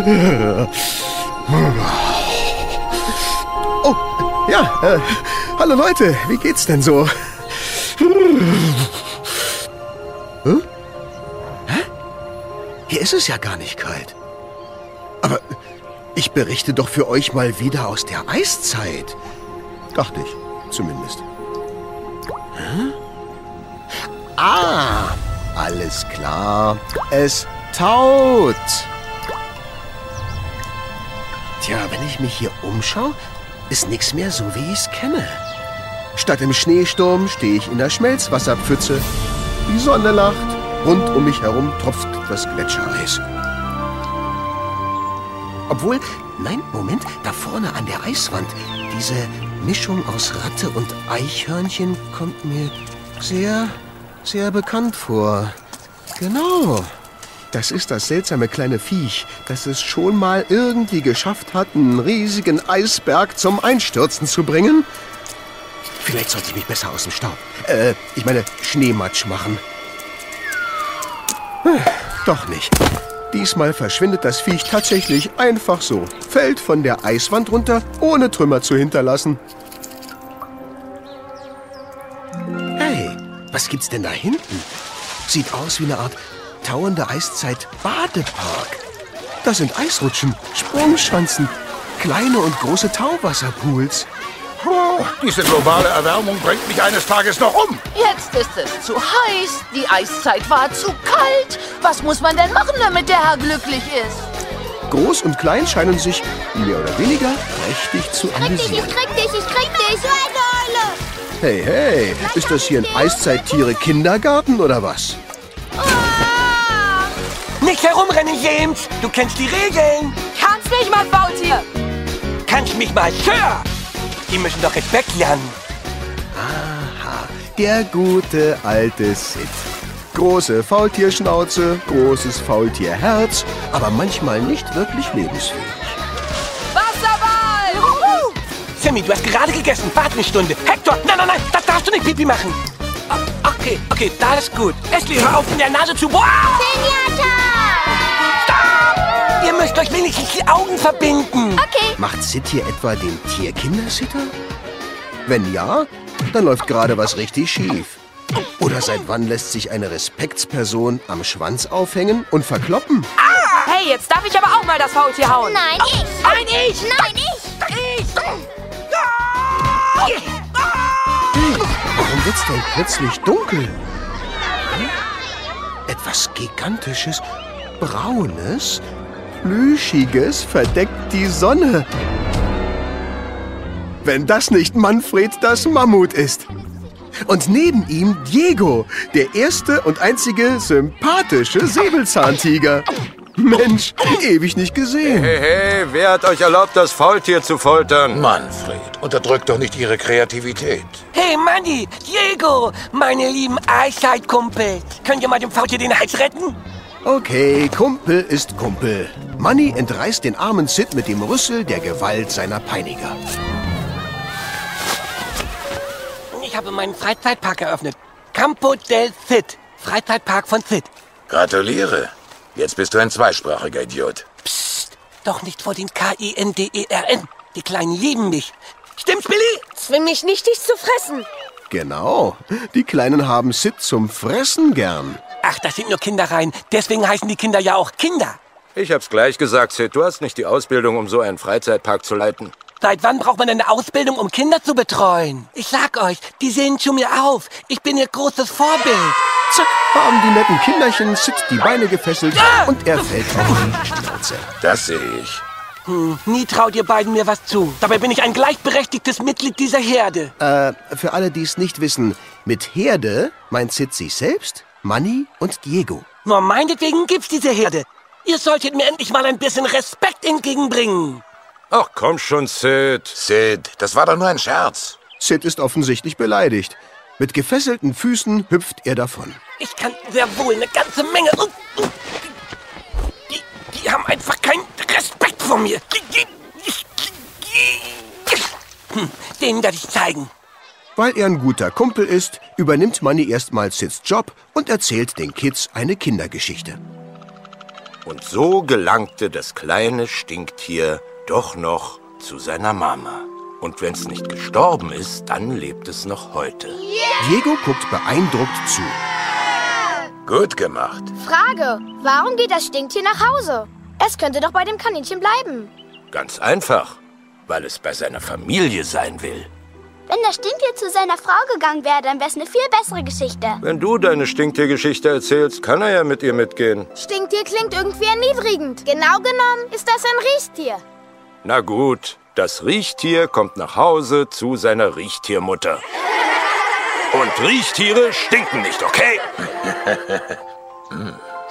Oh, ja, äh, hallo Leute, wie geht's denn so? Hä? Hä? Hier ist es ja gar nicht kalt. Aber ich berichte doch für euch mal wieder aus der Eiszeit. Dachte ich, zumindest. Hä? Ah, alles klar. Es taut. Tja, wenn ich mich hier umschaue, ist nichts mehr so, wie ich's kenne. Statt im Schneesturm stehe ich in der Schmelzwasserpfütze. Die Sonne lacht. Rund um mich herum tropft das Gletschereis. Obwohl, nein, Moment, da vorne an der Eiswand, diese Mischung aus Ratte und Eichhörnchen kommt mir sehr, sehr bekannt vor. Genau. Das ist das seltsame kleine Viech, das es schon mal irgendwie geschafft hat, einen riesigen Eisberg zum Einstürzen zu bringen. Vielleicht sollte ich mich besser aus dem Staub, äh, ich meine Schneematsch machen. Hm, Doch nicht. Diesmal verschwindet das Viech tatsächlich einfach so, fällt von der Eiswand runter, ohne Trümmer zu hinterlassen. Hey, was gibt's denn da hinten? Sieht aus wie eine Art tauende Eiszeit-Badepark. Da sind Eisrutschen, Sprungschanzen, kleine und große Tauwasserpools. Oh, diese globale Erwärmung bringt mich eines Tages noch um. Jetzt ist es zu heiß, die Eiszeit war zu kalt. Was muss man denn machen, damit der Herr glücklich ist? Groß und klein scheinen sich mehr oder weniger prächtig zu Krieg dich, ich amüsieren. krieg dich, ich krieg dich. Hey, hey, ist das hier ein Eiszeittiere-Kindergarten oder was? Nicht herumrennen, James! Du kennst die Regeln! Kannst mich mal, Faultier! Kannst mich mal, Sir! Die müssen doch Respekt lernen. Aha, der gute alte Sid. Große Faultierschnauze, großes Faultierherz, aber manchmal nicht wirklich lebensfähig. Wasserball! Sammy, du hast gerade gegessen. Warte eine Stunde. Hector, nein, nein, nein, das darfst du nicht Pipi machen. Ah, Okay, okay, da ist gut. Esli, hör auf, in der Nase zu... Wow! Pinata. Stopp! Ihr müsst euch wenigstens die Augen verbinden. Okay. Macht Sid hier etwa den Tierkindersitter? Wenn ja, dann läuft gerade was richtig schief. Oder seit wann lässt sich eine Respektsperson am Schwanz aufhängen und verkloppen? Hey, jetzt darf ich aber auch mal das Faultier hauen. Nein, ich. Nein, ich! Nein, ich. Warum wird's denn plötzlich dunkel? Etwas Gigantisches, Braunes, Plüschiges verdeckt die Sonne. Wenn das nicht Manfred das Mammut ist. Und neben ihm Diego, der erste und einzige sympathische Säbelzahntiger. Mensch, ewig nicht gesehen. Hey, hey, wer hat euch erlaubt, das Faultier zu foltern? Manfred, unterdrückt doch nicht Ihre Kreativität. Hey, Manni, Diego, meine lieben Eiszeit-Kumpels. Könnt ihr mal dem Faultier den Hals retten? Okay, Kumpel ist Kumpel. Manny entreißt den armen Sid mit dem Rüssel der Gewalt seiner Peiniger. Ich habe meinen Freizeitpark eröffnet. Campo del Cid. Freizeitpark von Cid. Gratuliere. Jetzt bist du ein zweisprachiger Idiot. Psst, doch nicht vor den K-I-N-D-E-R-N. Die Kleinen lieben mich. Stimmt's, Billy? Zwing mich nicht, dich zu fressen. Genau, die Kleinen haben Sid zum Fressen gern. Ach, das sind nur Kindereien. Deswegen heißen die Kinder ja auch Kinder. Ich hab's gleich gesagt, Sid. Du hast nicht die Ausbildung, um so einen Freizeitpark zu leiten. Seit wann braucht man eine Ausbildung, um Kinder zu betreuen? Ich sag euch, die sehen zu mir auf. Ich bin ihr großes Vorbild. Zack, haben die netten Kinderchen Sid die Beine gefesselt und er fällt auf die Schnauze. Das sehe ich. Nie traut ihr beiden mir was zu. Dabei bin ich ein gleichberechtigtes Mitglied dieser Herde. Äh, für alle, die es nicht wissen, mit Herde meint Sid sich selbst, Manny und Diego. Nur meinetwegen gibt's diese Herde. Ihr solltet mir endlich mal ein bisschen Respekt entgegenbringen. Ach komm schon, Sid. Sid, das war doch nur ein Scherz. Sid ist offensichtlich beleidigt. Mit gefesselten Füßen hüpft er davon. Ich kann sehr wohl eine ganze Menge. Die, die haben einfach keinen Respekt vor mir. Hm, denen werde ich zeigen. Weil er ein guter Kumpel ist, übernimmt Manny erstmal Sids Job und erzählt den Kids eine Kindergeschichte. Und so gelangte das kleine Stinktier doch noch zu seiner Mama. Und wenn's nicht gestorben ist, dann lebt es noch heute. Diego guckt beeindruckt zu. Gut gemacht. Frage, warum geht das Stinktier nach Hause? Es könnte doch bei dem Kaninchen bleiben. Ganz einfach, weil es bei seiner Familie sein will. Wenn das Stinktier zu seiner Frau gegangen wäre, dann wäre es eine viel bessere Geschichte. Wenn du deine Stinktiergeschichte erzählst, kann er ja mit ihr mitgehen. Stinktier klingt irgendwie erniedrigend. Genau genommen ist das ein Riechtier. Na gut, das Riechtier kommt nach Hause zu seiner Riechtiermutter. Und Riechtiere stinken nicht, okay?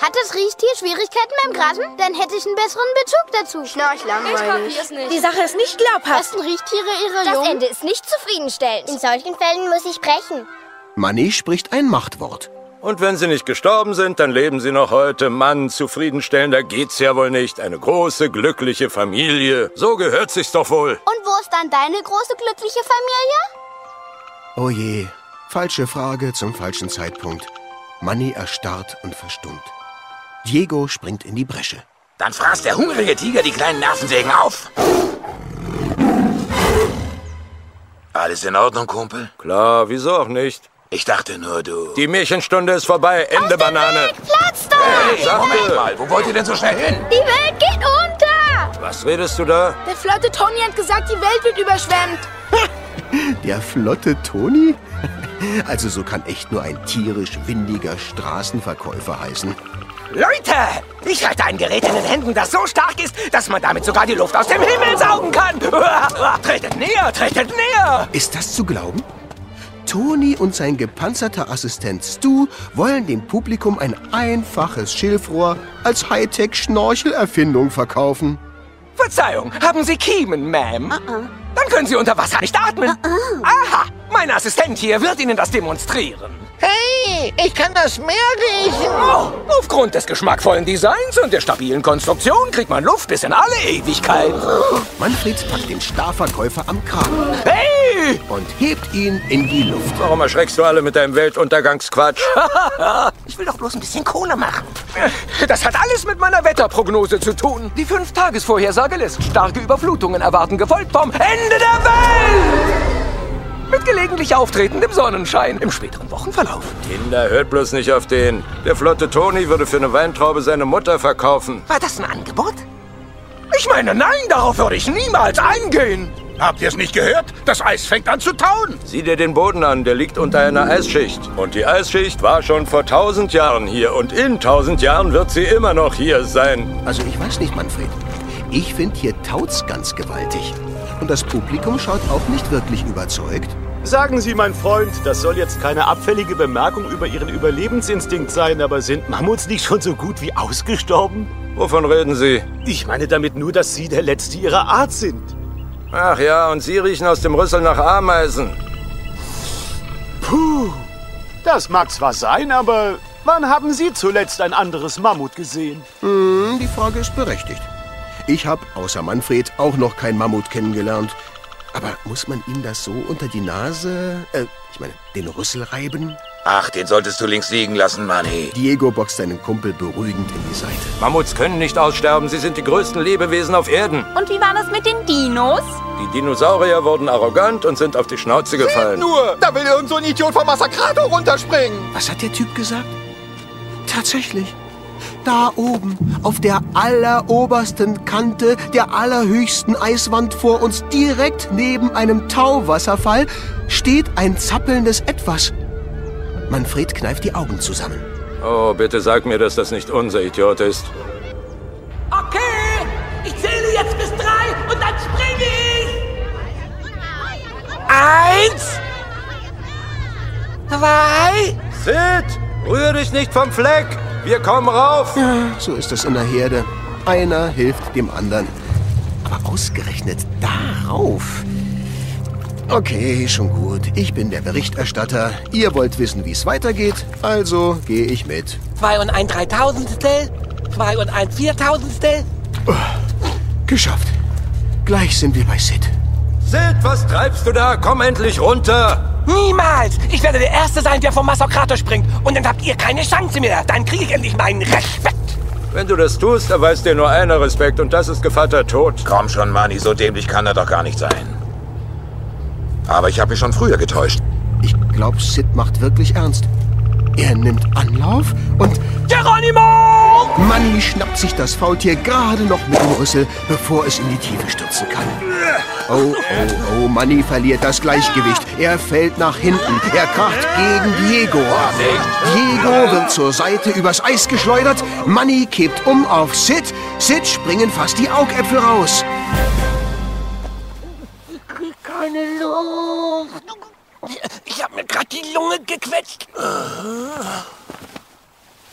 Hat das Riechtier Schwierigkeiten beim Grasen? Dann hätte ich einen besseren Bezug dazu. Schnarch langweilig. Die Sache ist nicht glaubhaft. Lassen Riechtiere ihre Das Jungen? Ende ist nicht zufriedenstellend. In solchen Fällen muss ich sprechen. Manny spricht ein Machtwort. Und wenn sie nicht gestorben sind, dann leben sie noch heute. Mann, zufriedenstellender geht's ja wohl nicht. Eine große, glückliche Familie. So gehört sich's doch wohl. Und wo ist dann deine große glückliche Familie? Oh je, falsche Frage zum falschen Zeitpunkt. Manny erstarrt und verstummt. Diego springt in die Bresche. Dann fraß der hungrige Tiger die kleinen Nervensägen auf. Alles in Ordnung, Kumpel? Klar, wieso auch nicht? Ich dachte nur, du... Die Märchenstunde ist vorbei. Ende Banane. Platz da! Hey, Sagte. Moment mal, wo wollt ihr denn so schnell hin? Die Welt geht unter! Was redest du da? Der flotte Tony hat gesagt, die Welt wird überschwemmt. Der flotte Toni? Also so kann echt nur ein tierisch windiger Straßenverkäufer heißen. Leute, ich halte ein Gerät in den Händen, das so stark ist, dass man damit sogar die Luft aus dem Himmel saugen kann. Tretet näher, tretet näher. Ist das zu glauben? Toni und sein gepanzerter Assistent Stu wollen dem Publikum ein einfaches Schilfrohr als Hightech-Schnorchelerfindung verkaufen. Verzeihung, haben Sie Kiemen, Ma'am? Dann können Sie unter Wasser nicht atmen. Aha, mein Assistent hier wird Ihnen das demonstrieren. Hey, ich kann das Meer riechen. Oh, aufgrund des geschmackvollen Designs und der stabilen Konstruktion kriegt man Luft bis in alle Ewigkeit. Manfred packt den Starverkäufer am Kragen Hey! und hebt ihn in die Luft. Warum erschreckst du alle mit deinem Weltuntergangsquatsch? Ich will doch bloß ein bisschen Kohle machen. Das hat alles mit meiner Wetterprognose zu tun. Die Fünf-Tages-Vorhersage lässt starke Überflutungen erwarten, gefolgt vom Ende der Welt! Mit gelegentlich auftretendem Sonnenschein im späteren Wochenverlauf. Kinder, hört bloß nicht auf den. Der flotte Toni würde für eine Weintraube seine Mutter verkaufen. War das ein Angebot? Ich meine, nein, darauf würde ich niemals eingehen. Habt ihr es nicht gehört? Das Eis fängt an zu tauen. Sieh dir den Boden an, der liegt unter einer Eisschicht. Und die Eisschicht war schon vor tausend Jahren hier. Und in tausend Jahren wird sie immer noch hier sein. Also ich weiß nicht, Manfred. Ich finde hier taut's ganz gewaltig. Und das Publikum schaut auch nicht wirklich überzeugt. Sagen Sie, mein Freund, das soll jetzt keine abfällige Bemerkung über Ihren Überlebensinstinkt sein, aber sind Mammuts nicht schon so gut wie ausgestorben? Wovon reden Sie? Ich meine damit nur, dass Sie der Letzte Ihrer Art sind. Ach ja, und Sie riechen aus dem Rüssel nach Ameisen. Puh, das mag zwar sein, aber wann haben Sie zuletzt ein anderes Mammut gesehen? Hm, die Frage ist berechtigt. Ich habe, außer Manfred, auch noch kein Mammut kennengelernt. Aber muss man ihm das so unter die Nase, äh, ich meine, den Rüssel reiben? Ach, den solltest du links liegen lassen, Manny. Diego boxt seinen Kumpel beruhigend in die Seite. Mammuts können nicht aussterben, sie sind die größten Lebewesen auf Erden. Und wie war das mit den Dinos? Die Dinosaurier wurden arrogant und sind auf die Schnauze gefallen. Nur, da will irgend so ein Idiot vom Massakrator runterspringen. Was hat der Typ gesagt? Tatsächlich. Da oben, auf der allerobersten Kante der allerhöchsten Eiswand vor uns, direkt neben einem Tauwasserfall, steht ein zappelndes Etwas. Manfred kneift die Augen zusammen. Oh, bitte sag mir, dass das nicht unser Idiot ist. Okay, ich zähle jetzt bis drei und dann springe ich. Eins, zwei, Sid, rühr dich nicht vom Fleck. Wir kommen rauf. So ist es in der Herde. Einer hilft dem anderen. Aber ausgerechnet darauf. Okay, schon gut. Ich bin der Berichterstatter. Ihr wollt wissen, wie es weitergeht. Also gehe ich mit. zwei und ein Dreitausendstel, zwei und ein Viertausendstel. Geschafft. Gleich sind wir bei Sid. Sid, was treibst du da? Komm endlich runter. Niemals! Ich werde der Erste sein, der vom Massakrator springt. Und dann habt ihr keine Chance mehr. Dann kriege ich endlich meinen Respekt. Wenn du das tust, erweist dir nur einer Respekt und das ist Gevatter Tod. Komm schon, Manni, so dämlich kann er doch gar nicht sein. Aber ich habe mich schon früher getäuscht. Ich glaube, Sid macht wirklich ernst. Er nimmt Anlauf und... Geronimo! Manni schnappt sich das Faultier gerade noch mit dem Rüssel, bevor es in die Tiefe stürzen kann. Oh, oh, oh, Manni verliert das Gleichgewicht. Er fällt nach hinten. Er kracht gegen Diego. Diego wird zur Seite übers Eis geschleudert. Manni kippt um auf Sid. Sid springen fast die Augäpfel raus. Keine Luft. Ich habe mir gerade die Lunge gequetscht.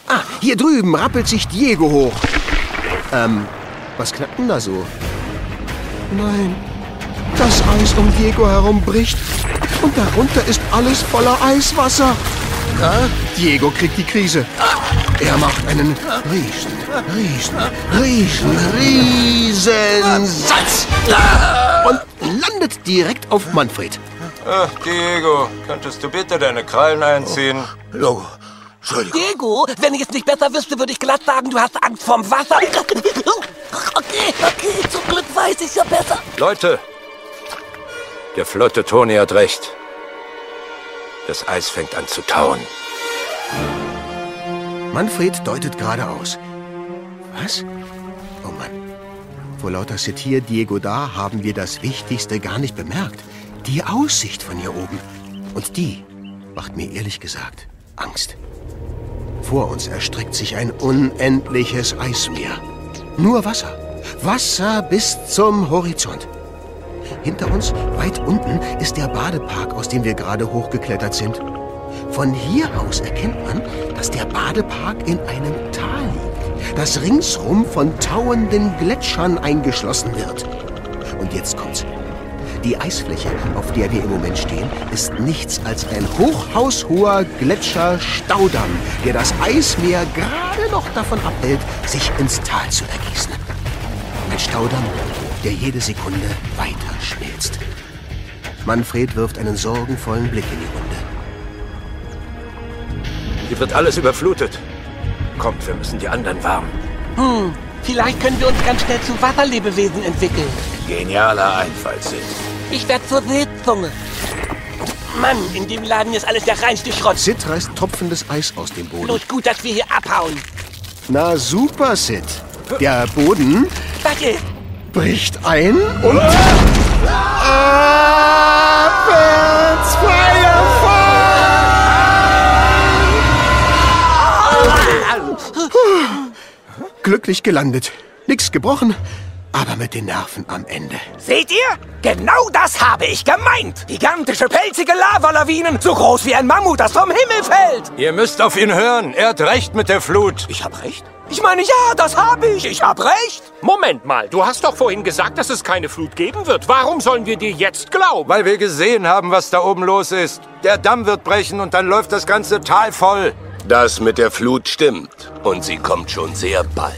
Ah, hier drüben rappelt sich Diego hoch. Ähm, was knackt denn da so? Nein, das Eis um Diego herum bricht und darunter ist alles voller Eiswasser. Ah, Diego kriegt die Krise. Er macht einen riesen, riesen, riesen, riesen Satz und landet direkt auf Manfred. Ach, Diego, könntest du bitte deine Krallen einziehen? Logo, Entschuldigung. Diego, wenn ich es nicht besser wüsste, würde ich glatt sagen, du hast Angst vorm Wasser. Okay, okay, zum Glück weiß ich ja besser. Leute, der flotte Toni hat recht. Das Eis fängt an zu tauen. Manfred deutet geradeaus. Was? Oh Mann. Vor lauter Setir Diego da haben wir das Wichtigste gar nicht bemerkt. Die Aussicht von hier oben. Und die macht mir ehrlich gesagt Angst. Vor uns erstreckt sich ein unendliches Eismeer. Nur Wasser. Wasser bis zum Horizont. Hinter uns, weit unten, ist der Badepark, aus dem wir gerade hochgeklettert sind. Von hier aus erkennt man, dass der Badepark in einem Tal liegt, das ringsrum von tauenden Gletschern eingeschlossen wird. Und jetzt kommt's. Die Eisfläche, auf der wir im Moment stehen, ist nichts als ein hochhaushoher Gletscherstaudamm, der das Eismeer gerade noch davon abhält, sich ins Tal zu ergießen. Ein Staudamm, der jede Sekunde weiter schmilzt. Manfred wirft einen sorgenvollen Blick in die Runde. Hier wird alles überflutet. Kommt, wir müssen die anderen warnen. Hm, vielleicht können wir uns ganz schnell zu Wasserlebewesen entwickeln. Genialer Einfall, Sid. Ich werd zur Seezunge. Mann, in dem Laden ist alles der reinste Schrott. Sid reißt tropfendes Eis aus dem Boden. Bloß gut, dass wir hier abhauen. Na super, Sid. Der Boden Warte, bricht ein und... Glücklich gelandet. Nix gebrochen, aber mit den Nerven am Ende. seht ihr? Genau das habe ich gemeint. Gigantische, pelzige Lavalawinen, so groß wie ein Mammut, das vom Himmel fällt. Ihr müsst auf ihn hören. Er hat recht mit der Flut. Ich hab recht? Ich meine, ja, das habe ich. Ich hab recht. Moment mal, du hast doch vorhin gesagt, dass es keine Flut geben wird. Warum sollen wir dir jetzt glauben? Weil wir gesehen haben, was da oben los ist. Der Damm wird brechen und dann läuft das ganze Tal voll. Das mit der Flut stimmt. Und sie kommt schon sehr bald.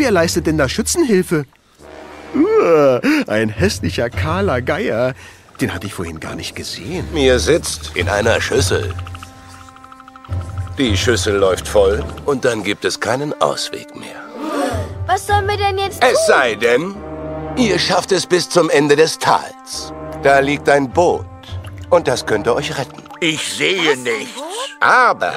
Wer leistet denn da Schützenhilfe? Uah, ein hässlicher, kahler Geier. Den hatte ich vorhin gar nicht gesehen. Mir sitzt in einer Schüssel. Die Schüssel läuft voll und dann gibt es keinen Ausweg mehr. Was sollen wir denn jetzt tun? Es sei denn, ihr schafft es bis zum Ende des Tals. Da liegt ein Boot und das könnte euch retten. Ich sehe nichts. Aber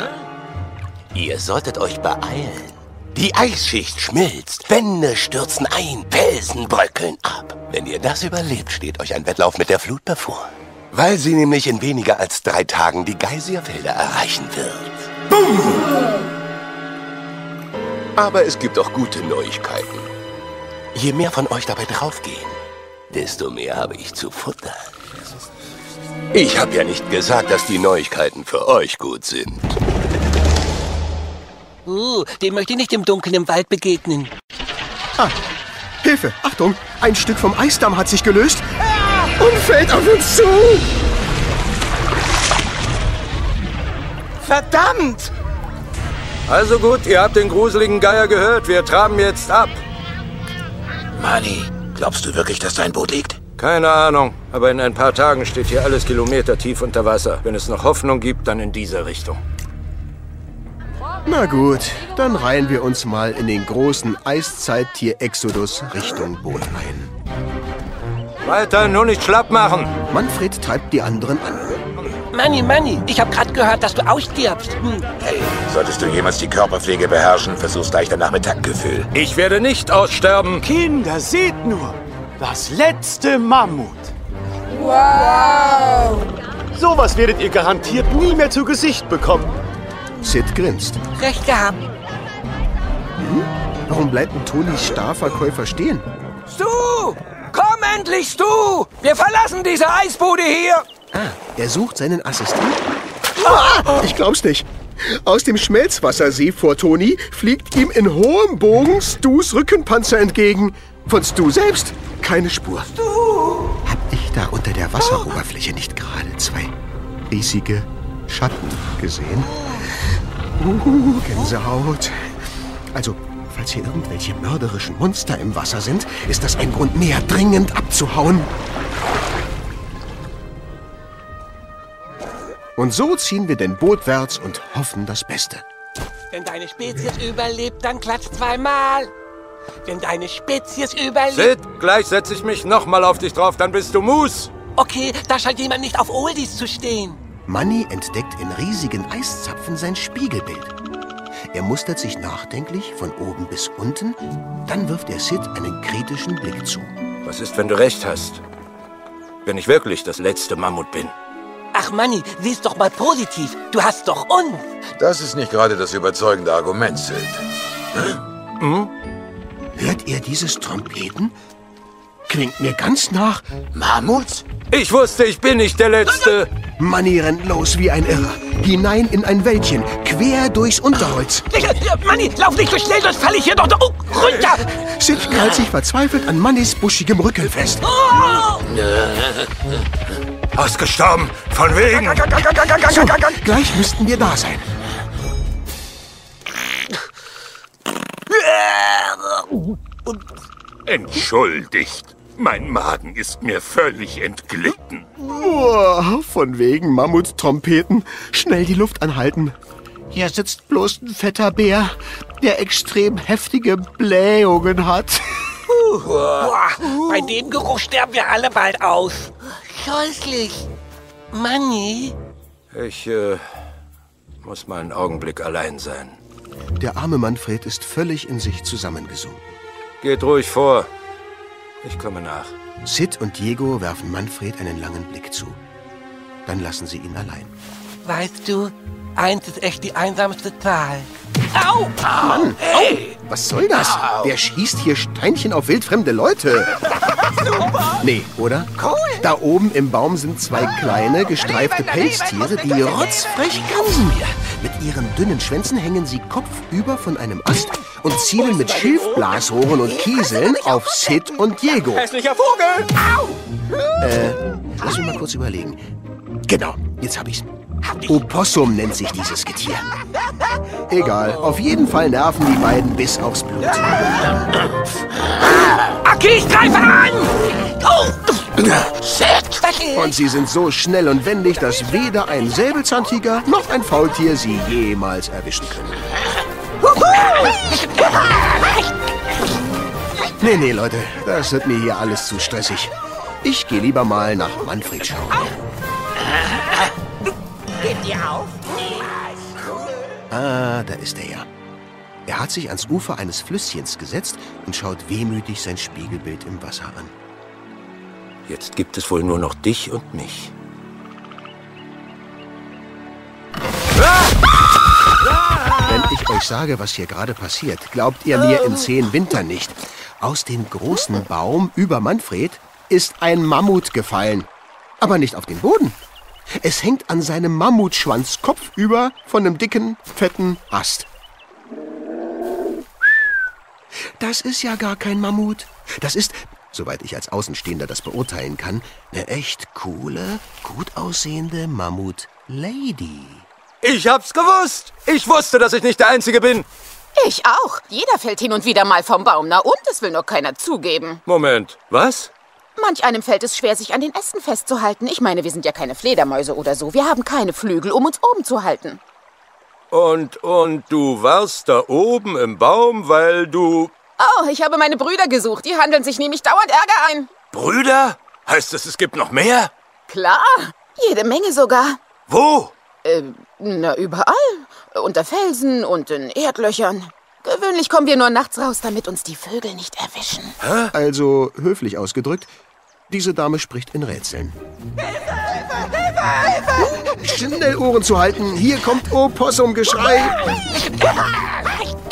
ihr solltet euch beeilen. Die Eisschicht schmilzt, Wände stürzen ein, Felsen bröckeln ab. Wenn ihr das überlebt, steht euch ein Wettlauf mit der Flut bevor. Weil sie nämlich in weniger als drei Tagen die Geysirfelder erreichen wird. Boom! Aber es gibt auch gute Neuigkeiten. Je mehr von euch dabei draufgehen, desto mehr habe ich zu futtern. Ich habe ja nicht gesagt, dass die Neuigkeiten für euch gut sind. Uh, dem möchte ich nicht im Dunkeln im Wald begegnen. Ah, Hilfe, Achtung, ein Stück vom Eisdamm hat sich gelöst und fällt auf uns zu. Verdammt! Also gut, ihr habt den gruseligen Geier gehört. Wir traben jetzt ab. Manni, glaubst du wirklich, dass dein Boot liegt? Keine Ahnung, aber in ein paar Tagen steht hier alles Kilometer tief unter Wasser. Wenn es noch Hoffnung gibt, dann in diese Richtung. Na gut, dann reihen wir uns mal in den großen Eiszeit-Tier-Exodus Richtung Boot ein. Weiter, nur nicht schlapp machen. Manfred treibt die anderen an. Manni, Manni, ich habe gerade gehört, dass du ausstirbst. Hm. Hey, solltest du jemals die Körperpflege beherrschen, versuchst gleich danach mit Taktgefühl. Ich werde nicht aussterben. Kinder, seht nur. Das letzte Mammut. Wow! Sowas werdet ihr garantiert nie mehr zu Gesicht bekommen. Sid grinst. Recht gehabt. Hm? Warum bleibt denn Tonis Starverkäufer stehen? Stu! Komm endlich, Stu! Wir verlassen diese Eisbude hier! Ah, er sucht seinen Assistenten. Ah, ich glaub's nicht. Aus dem Schmelzwassersee vor Toni fliegt ihm in hohem Bogen Stus Rückenpanzer entgegen. Von Stu selbst keine Spur. Stu! Hab ich da unter der Wasseroberfläche nicht gerade zwei riesige Schatten gesehen? Uh, Gänsehaut. Also, falls hier irgendwelche mörderischen Monster im Wasser sind, ist das ein Grund mehr, dringend abzuhauen. Und so ziehen wir den Bootwärts und hoffen das Beste. Wenn deine Spezies überlebt, dann klatscht zweimal. Wenn deine Spezies überlebt... Sid, gleich setze ich mich nochmal auf dich drauf, dann bist du Mus. Okay, da scheint jemand nicht auf Oldies zu stehen. Manny entdeckt in riesigen Eiszapfen sein Spiegelbild. Er mustert sich nachdenklich von oben bis unten, dann wirft er Sid einen kritischen Blick zu. Was ist, wenn du recht hast? Wenn ich wirklich das letzte Mammut bin? Ach Manni, sieh's doch mal positiv. Du hast doch uns. Das ist nicht gerade das überzeugende Argument, Sid. Hm? Hört ihr dieses Trompeten? Klingt mir ganz nach Mammuts? Ich wusste, ich bin nicht der Letzte. Manni rennt los wie ein Irrer. Hinein in ein Wäldchen, quer durchs Unterholz. Manni, lauf nicht so schnell, sonst falle ich hier doch oh, runter. Sid krallt sich verzweifelt an Mannis buschigem Rücken fest. Oh! Ausgestorben, von wegen. So, gleich müssten wir da sein. Entschuldigt. Mein Magen ist mir völlig entglitten. Boah, von wegen Mammuttrompeten. Schnell die Luft anhalten. Hier sitzt bloß ein fetter Bär, der extrem heftige Blähungen hat. Boah, bei dem Geruch sterben wir alle bald aus. Scheußlich. Manni? Ich äh, muss mal einen Augenblick allein sein. Der arme Manfred ist völlig in sich zusammengesunken. Geht ruhig vor. Ich komme nach. Sid und Diego werfen Manfred einen langen Blick zu. Dann lassen sie ihn allein. Weißt du, eins ist echt die einsamste Zahl. Au! Mann, hey. au! Was soll das? Au. Wer schießt hier Steinchen auf wildfremde Leute? Super! Nee, oder? Cool! Da oben im Baum sind zwei kleine, gestreifte Pelztiere, die rotzfrech grinsen. Mit ihren dünnen Schwänzen hängen sie kopfüber von einem Ast und zielen mit Schilfblasrohren und Kieseln auf Sid und Diego. Hässlicher Vogel! Au! Äh, lass mich mal kurz überlegen. Genau, jetzt hab ich's. Opossum nennt sich dieses Getier. Egal, auf jeden Fall nerven die beiden bis aufs Blut. Okay, ich greife an! Oh! Und sie sind so schnell und wendig, dass weder ein Säbelzahntiger noch ein Faultier sie jemals erwischen können. Nee, nee, Leute, das wird mir hier alles zu stressig. Ich gehe lieber mal nach Manfred schauen. Gebt ihr auf? Ah, da ist er ja. Er hat sich ans Ufer eines Flüsschens gesetzt und schaut wehmütig sein Spiegelbild im Wasser an. Jetzt gibt es wohl nur noch dich und mich. Wenn ich euch sage, was hier gerade passiert, glaubt ihr mir in zehn Wintern nicht. Aus dem großen Baum über Manfred ist ein Mammut gefallen. Aber nicht auf den Boden. Es hängt an seinem Mammutschwanz kopfüber von einem dicken, fetten Ast. Das ist ja gar kein Mammut. Das ist, soweit ich als Außenstehender das beurteilen kann, eine echt coole, gut aussehende Mammut-Lady. Ich hab's gewusst! Ich wusste, dass ich nicht der Einzige bin! Ich auch. Jeder fällt hin und wieder mal vom Baum. Na und? Es will nur keiner zugeben. Moment, was? Manch einem fällt es schwer, sich an den Ästen festzuhalten. Ich meine, wir sind ja keine Fledermäuse oder so. Wir haben keine Flügel, um uns oben zu halten. Und, und du warst da oben im Baum, weil du... Oh, ich habe meine Brüder gesucht. Die handeln sich nämlich dauernd Ärger ein. Brüder? Heißt es, es gibt noch mehr? Klar, jede Menge sogar. Wo? Äh, na, überall. Unter Felsen und in Erdlöchern. Gewöhnlich kommen wir nur nachts raus, damit uns die Vögel nicht erwischen. Hä? Also, höflich ausgedrückt, diese Dame spricht in Rätseln. Schnell Ohren zu halten, hier kommt Opossum-Geschrei.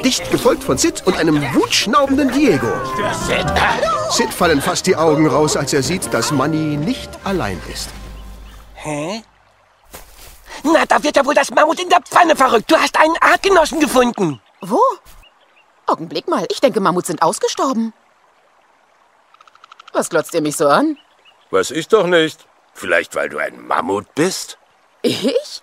Dicht gefolgt von Sid und einem wutschnaubenden Diego. Sid fallen fast die Augen raus, als er sieht, dass Manny nicht allein ist. Hä? Na, da wird ja wohl das Mammut in der Pfanne verrückt. Du hast einen Artgenossen gefunden. Wo? Augenblick mal, ich denke, Mammuts sind ausgestorben. Was glotzt ihr mich so an? Weiß ich doch nicht. Vielleicht, weil du ein Mammut bist? Ich?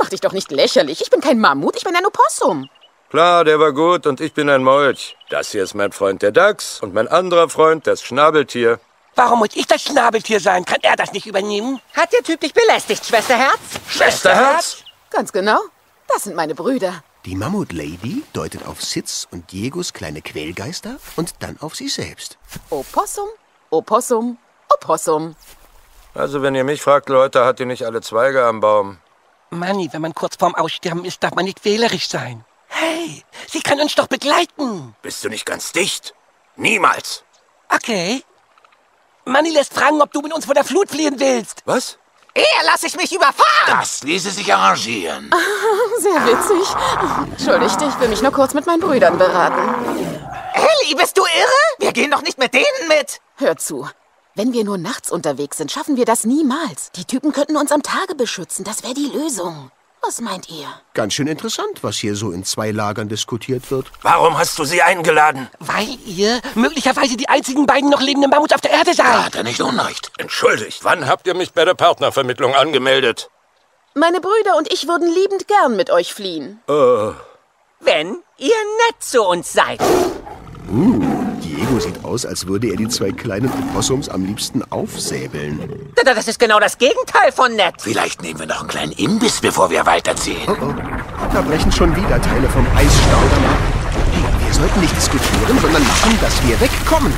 Mach dich doch nicht lächerlich. Ich bin kein Mammut, ich bin ein Opossum. Klar, der war gut und ich bin ein Molch. Das hier ist mein Freund der Dachs und mein anderer Freund das Schnabeltier. Warum muss ich das Schnabeltier sein? Kann er das nicht übernehmen? Hat der Typ dich belästigt, Schwesterherz? Schwesterherz? Ganz genau. Das sind meine Brüder. Die Mammut-Lady deutet auf Sids und Diegos kleine Quälgeister und dann auf sie selbst. Opossum, Opossum, Opossum. Also, wenn ihr mich fragt, Leute, hat die nicht alle Zweige am Baum. Manni, wenn man kurz vorm Aussterben ist, darf man nicht wählerisch sein. Hey, sie kann uns doch begleiten. Bist du nicht ganz dicht? Niemals. Okay. Manni lässt fragen, ob du mit uns vor der Flut fliehen willst. Was? Eher lasse ich mich überfahren. Das ließe sich arrangieren. Sehr witzig. Entschuldigt, ich will mich nur kurz mit meinen Brüdern beraten. Ellie, bist du irre? Wir gehen doch nicht mit denen mit. Hör zu. Wenn wir nur nachts unterwegs sind, schaffen wir das niemals. Die Typen könnten uns am Tage beschützen. Das wäre die Lösung. Was meint ihr? Ganz schön interessant, was hier so in zwei Lagern diskutiert wird. Warum hast du sie eingeladen? Weil ihr möglicherweise die einzigen beiden noch lebenden Mammuts auf der Erde seid. Da hat er nicht unrecht. Entschuldigt, wann habt ihr mich bei der Partnervermittlung angemeldet? Meine Brüder und ich würden liebend gern mit euch fliehen. Oh. Wenn ihr nett zu uns seid. Uh, Diego sieht aus, als würde er die zwei kleinen Opossums am liebsten aufsäbeln. Das ist genau das Gegenteil von nett. Vielleicht nehmen wir noch einen kleinen Imbiss, bevor wir weiterziehen. Oh oh, da brechen schon wieder Teile vom Eisstaudamm ab. Hey, wir sollten nicht diskutieren, sondern machen, dass wir wegkommen.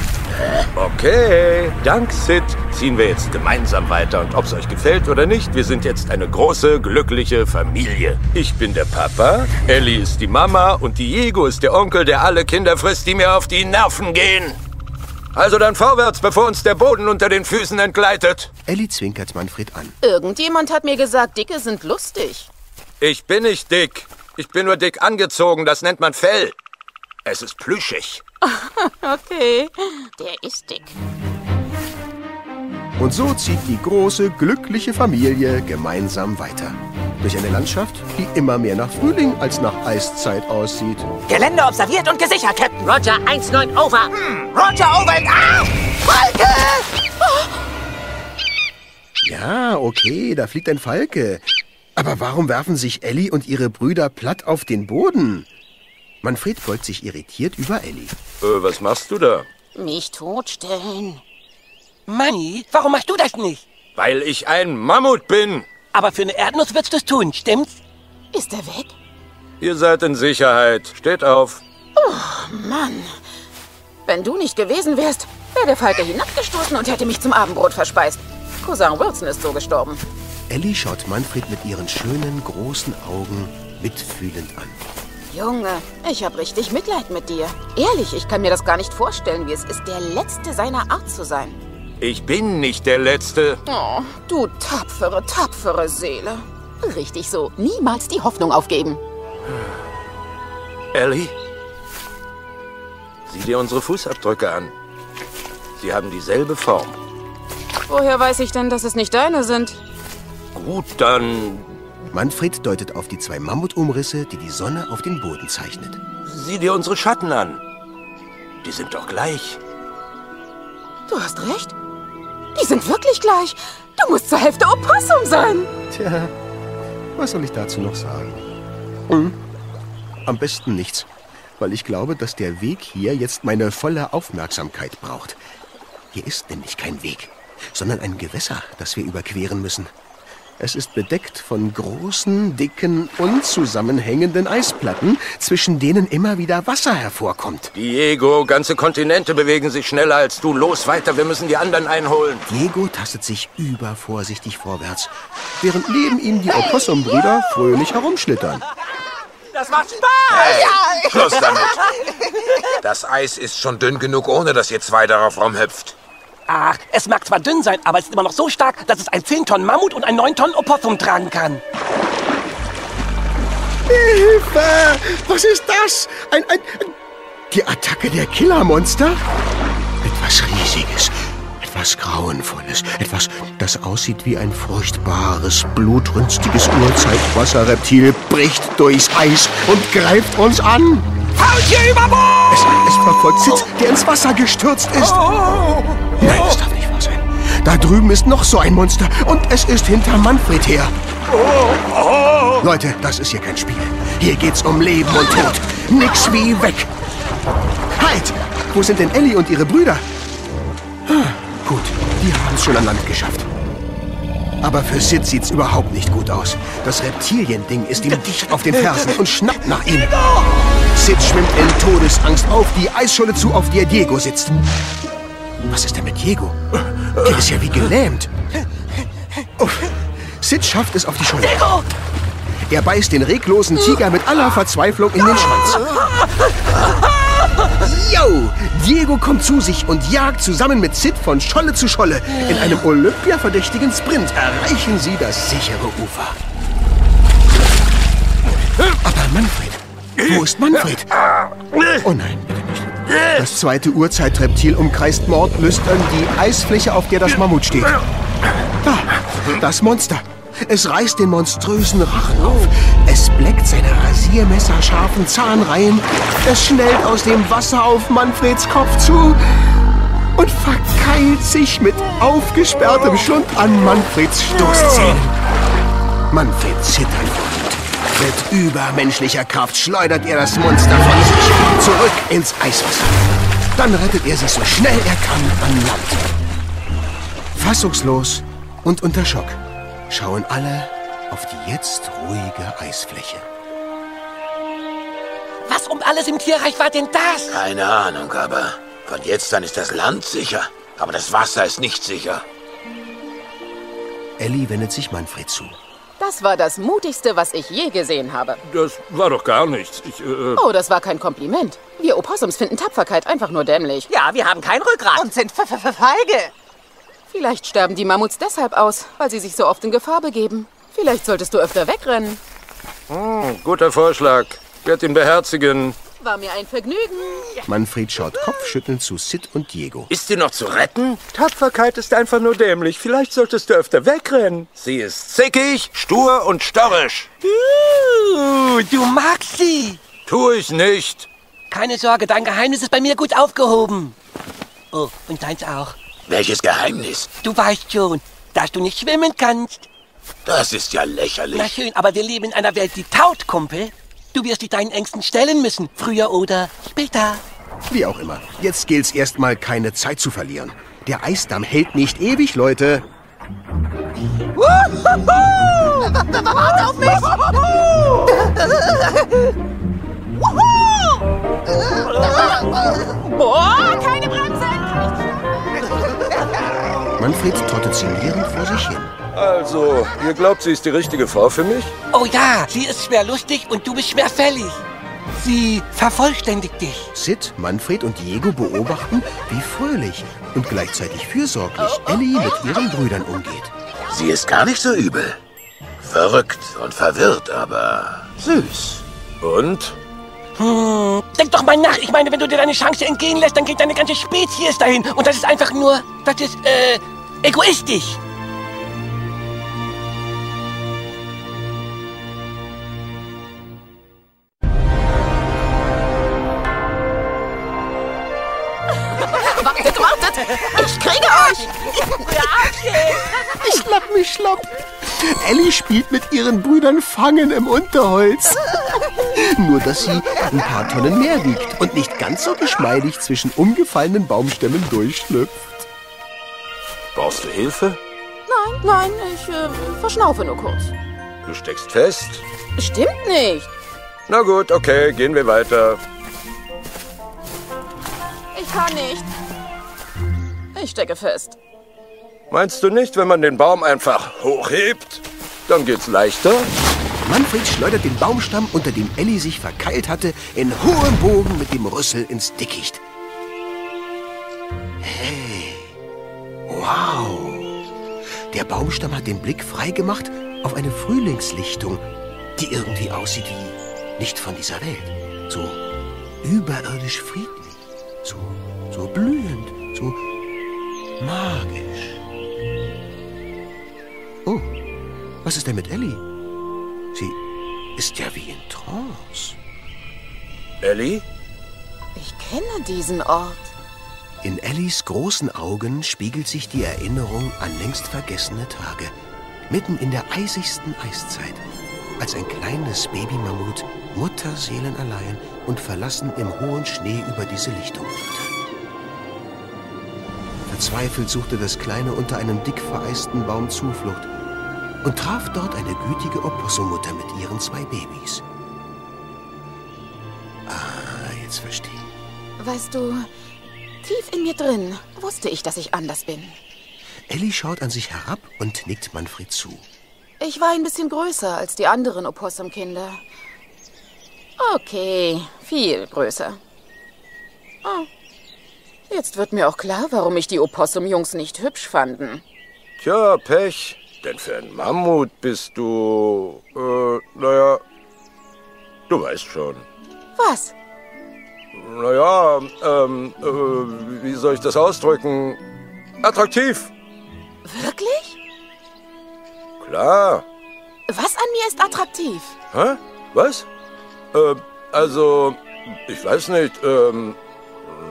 Okay, dank Sid ziehen wir jetzt gemeinsam weiter. Und ob es euch gefällt oder nicht, wir sind jetzt eine große, glückliche Familie. Ich bin der Papa, Ellie ist die Mama und Diego ist der Onkel, der alle Kinder frisst, die mir auf die Nerven gehen. Also dann vorwärts, bevor uns der Boden unter den Füßen entgleitet. Ellie zwinkert Manfred an. Irgendjemand hat mir gesagt, Dicke sind lustig. Ich bin nicht dick. Ich bin nur dick angezogen, das nennt man Fell. Es ist plüschig. okay, der ist dick. Und so zieht die große, glückliche Familie gemeinsam weiter. Durch eine Landschaft, die immer mehr nach Frühling als nach Eiszeit aussieht. Gelände observiert und gesichert, Captain. Roger 1-9 over. Hm, Roger over ah! Falke! Ja, okay, da fliegt ein Falke. Aber warum werfen sich Ellie und ihre Brüder platt auf den Boden? Manfred beugt sich irritiert über Ellie. Äh, was machst du da? Mich totstellen. Manni, warum machst du das nicht? Weil ich ein Mammut bin. Aber für eine Erdnuss würdest du es tun, stimmt's? Ist er weg? Ihr seid in Sicherheit. Steht auf. Oh, Mann. Wenn du nicht gewesen wärst, wäre der Falke hinabgestoßen und hätte mich zum Abendbrot verspeist. Cousin Wilson ist so gestorben. Ellie schaut Manfred mit ihren schönen, großen Augen mitfühlend an. Junge, ich hab richtig Mitleid mit dir. Ehrlich, ich kann mir das gar nicht vorstellen, wie es ist, der Letzte seiner Art zu sein. Ich bin nicht der Letzte. Oh, du tapfere, tapfere Seele. Richtig so. Niemals die Hoffnung aufgeben. Ellie? Sieh dir unsere Fußabdrücke an. Sie haben dieselbe Form. Woher weiß ich denn, dass es nicht deine sind? Gut, dann... Manfred deutet auf die zwei Mammutumrisse, die die Sonne auf den Boden zeichnet. Sieh dir unsere Schatten an. Die sind doch gleich. Du hast recht. Die sind wirklich gleich. Du musst zur Hälfte Opossum sein. Tja, was soll ich dazu noch sagen? Hm. Am besten nichts, weil ich glaube, dass der Weg hier jetzt meine volle Aufmerksamkeit braucht. Hier ist nämlich kein Weg, sondern ein Gewässer, das wir überqueren müssen. Es ist bedeckt von großen, dicken, unzusammenhängenden Eisplatten, zwischen denen immer wieder Wasser hervorkommt. Diego, ganze Kontinente bewegen sich schneller als du. Los weiter, wir müssen die anderen einholen. Diego tastet sich übervorsichtig vorwärts, während neben ihm die Opossum-Brüder fröhlich herumschlittern. Das macht Spaß! Hey, Schluss damit. Das Eis ist schon dünn genug, ohne dass ihr zwei darauf rumhüpft. Ach, es mag zwar dünn sein, aber es ist immer noch so stark, dass es ein 10 Tonnen Mammut und ein 9 Tonnen Opossum tragen kann. Hilfe! Was ist das? Ein, ein, die Attacke der Killermonster? Etwas Riesiges, etwas Grauenvolles, etwas, das aussieht wie ein furchtbares, blutrünstiges Urzeitwasserreptil, bricht durchs Eis und greift uns an. Faultier über Bord! Es, es verfolgt Sid, der ins Wasser gestürzt ist. Nein, das darf nicht wahr sein. Da drüben ist noch so ein Monster und es ist hinter Manfred her. Leute, das ist hier kein Spiel. Hier geht's um Leben und Tod. Nix wie weg. Halt! Wo sind denn Ellie und ihre Brüder? Ah, gut, die haben es schon an Land geschafft. Aber für Sid sieht's überhaupt nicht gut aus. Das Reptiliending ist ihm dicht auf den Fersen und schnappt nach ihm. Sid schwimmt in Todesangst auf die Eisscholle zu, auf der Diego sitzt. Was ist denn mit Diego? Der ist ja wie gelähmt. Uff. Sid schafft es auf die Scholle. Diego! Er beißt den reglosen Tiger mit aller Verzweiflung in den Schwanz. Yo! Diego kommt zu sich und jagt zusammen mit Sid von Scholle zu Scholle. In einem Olympia-verdächtigen Sprint erreichen sie das sichere Ufer. Aber Manfred, wo ist Manfred? Oh nein, bitte nicht. Das zweite Urzeitreptil umkreist mordlüstern die Eisfläche, auf der das Mammut steht. Da, das Monster. Es reißt den monströsen Rachen auf. Es bleckt seine rasiermesserscharfen Zahnreihen. Es schnellt aus dem Wasser auf Manfreds Kopf zu und verkeilt sich mit aufgesperrtem Schlund an Manfreds Stoßzähnen. Manfred zittert Wut. Mit übermenschlicher Kraft schleudert er das Monster von sich zurück ins Eiswasser. Dann rettet er sich so schnell er kann an Land. Fassungslos und unter Schock schauen alle auf die jetzt ruhige Eisfläche. Was um alles im Tierreich war denn das? Keine Ahnung, aber von jetzt an ist das Land sicher. Aber das Wasser ist nicht sicher. Ellie wendet sich Manfred zu. Das war das Mutigste, was ich je gesehen habe. Das war doch gar nichts. Ich, äh, Oh, das war kein Kompliment. Wir Opossums finden Tapferkeit einfach nur dämlich. Ja, wir haben kein Rückgrat. Und sind feige. Vielleicht sterben die Mammuts deshalb aus, weil sie sich so oft in Gefahr begeben. Vielleicht solltest du öfter wegrennen. hm, guter Vorschlag. Werd ihn beherzigen. War mir ein Vergnügen. Manfred schaut kopfschüttelnd zu Sid und Diego. Ist sie noch zu retten? Tapferkeit ist einfach nur dämlich. Vielleicht solltest du öfter wegrennen. Sie ist zickig, stur und störrisch. Uh, du magst sie. Tu ich nicht. Keine Sorge, dein Geheimnis ist bei mir gut aufgehoben. Oh, und deins auch. Welches Geheimnis? Du weißt schon, dass du nicht schwimmen kannst. Das ist ja lächerlich. Na schön, aber wir leben in einer Welt, die taut, Kumpel. Du wirst dich deinen Ängsten stellen müssen, früher oder später. Wie auch immer. Jetzt gilt's erstmal keine Zeit zu verlieren. Der Eisdamm hält nicht ewig, Leute. Warte auf mich! Boah, keine Bremse! Manfred trottet sinnierend vor sich hin. Also, ihr glaubt, sie ist die richtige Frau für mich? Oh ja, sie ist schwer lustig und du bist schwerfällig. Sie vervollständigt dich. Sid, Manfred und Diego beobachten, wie fröhlich und gleichzeitig fürsorglich Ellie mit ihren Brüdern umgeht. Sie ist gar nicht so übel. Verrückt und verwirrt, aber süß. Und? Hm, denk doch mal nach. Ich meine, wenn du dir deine Chance entgehen lässt, dann geht deine ganze Spezies dahin. Und das ist einfach nur, das ist, äh, egoistisch. Ich kriege euch! Schnapp mich schlapp. Ellie spielt mit ihren Brüdern Fangen im Unterholz. Nur, dass sie ein paar Tonnen mehr wiegt und nicht ganz so geschmeidig zwischen umgefallenen Baumstämmen durchschlüpft. Brauchst du Hilfe? Nein, nein, ich äh, verschnaufe nur kurz. Du steckst fest? Stimmt nicht. Na gut, okay, gehen wir weiter. Ich kann nicht. Ich stecke fest. Meinst du nicht, wenn man den Baum einfach hochhebt, dann geht's leichter? Manfred schleudert den Baumstamm, unter dem Ellie sich verkeilt hatte, in hohem Bogen mit dem Rüssel ins Dickicht. Hey, wow. Der Baumstamm hat den Blick freigemacht auf eine Frühlingslichtung, die irgendwie aussieht wie nicht von dieser Welt. So überirdisch friedlich, so, so blühend, so magisch. Oh, was ist denn mit Ellie? Sie ist ja wie in Trance. Ellie? Ich kenne diesen Ort. In Ellies großen Augen spiegelt sich die Erinnerung an längst vergessene Tage. Mitten in der eisigsten Eiszeit. Als ein kleines Babymammut, mutterseelenallein und verlassen im hohen Schnee über diese Lichtung irrte. Verzweifelt suchte das Kleine unter einem dick vereisten Baum Zuflucht und traf dort eine gütige Opossummmutter mit ihren zwei Babys. Ah, jetzt verstehe ich. Weißt du, tief in mir drin wusste ich, dass ich anders bin. Ellie schaut an sich herab und nickt Manfred zu. Ich war ein bisschen größer als die anderen Opossum-Kinder. Okay, viel größer. Oh. Jetzt wird mir auch klar, warum ich die Opossum-Jungs nicht hübsch fanden. Tja, Pech. Denn für einen Mammut bist du. Äh, naja. Du weißt schon. Was? Naja, ähm, äh, wie soll ich das ausdrücken? Attraktiv. Wirklich? Klar. Was an mir ist attraktiv? Hä? Was? Äh, also, ich weiß nicht, ähm,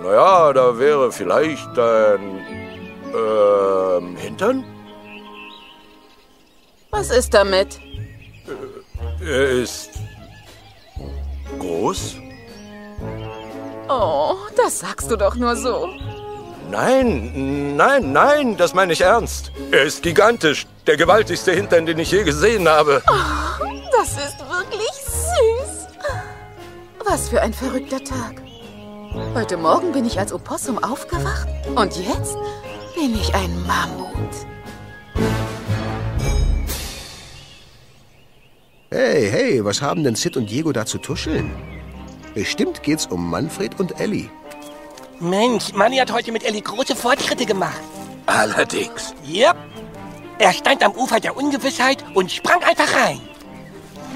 naja, da wäre vielleicht dein, ähm, Hintern? Was ist damit? Er ist groß? Oh, das sagst du doch nur so. Nein, nein, nein, das meine ich ernst. Er ist gigantisch, der gewaltigste Hintern, den ich je gesehen habe. Oh, das ist wirklich süß. Was für ein verrückter Tag. Heute Morgen bin ich als Opossum aufgewacht und jetzt bin ich ein Mammut. Hey, hey, was haben denn Sid und Diego da zu tuscheln? Bestimmt geht's um Manfred und Ellie. Mensch, Manni hat heute mit Ellie große Fortschritte gemacht. Allerdings. Yep. Er stand am Ufer der Ungewissheit und sprang einfach rein.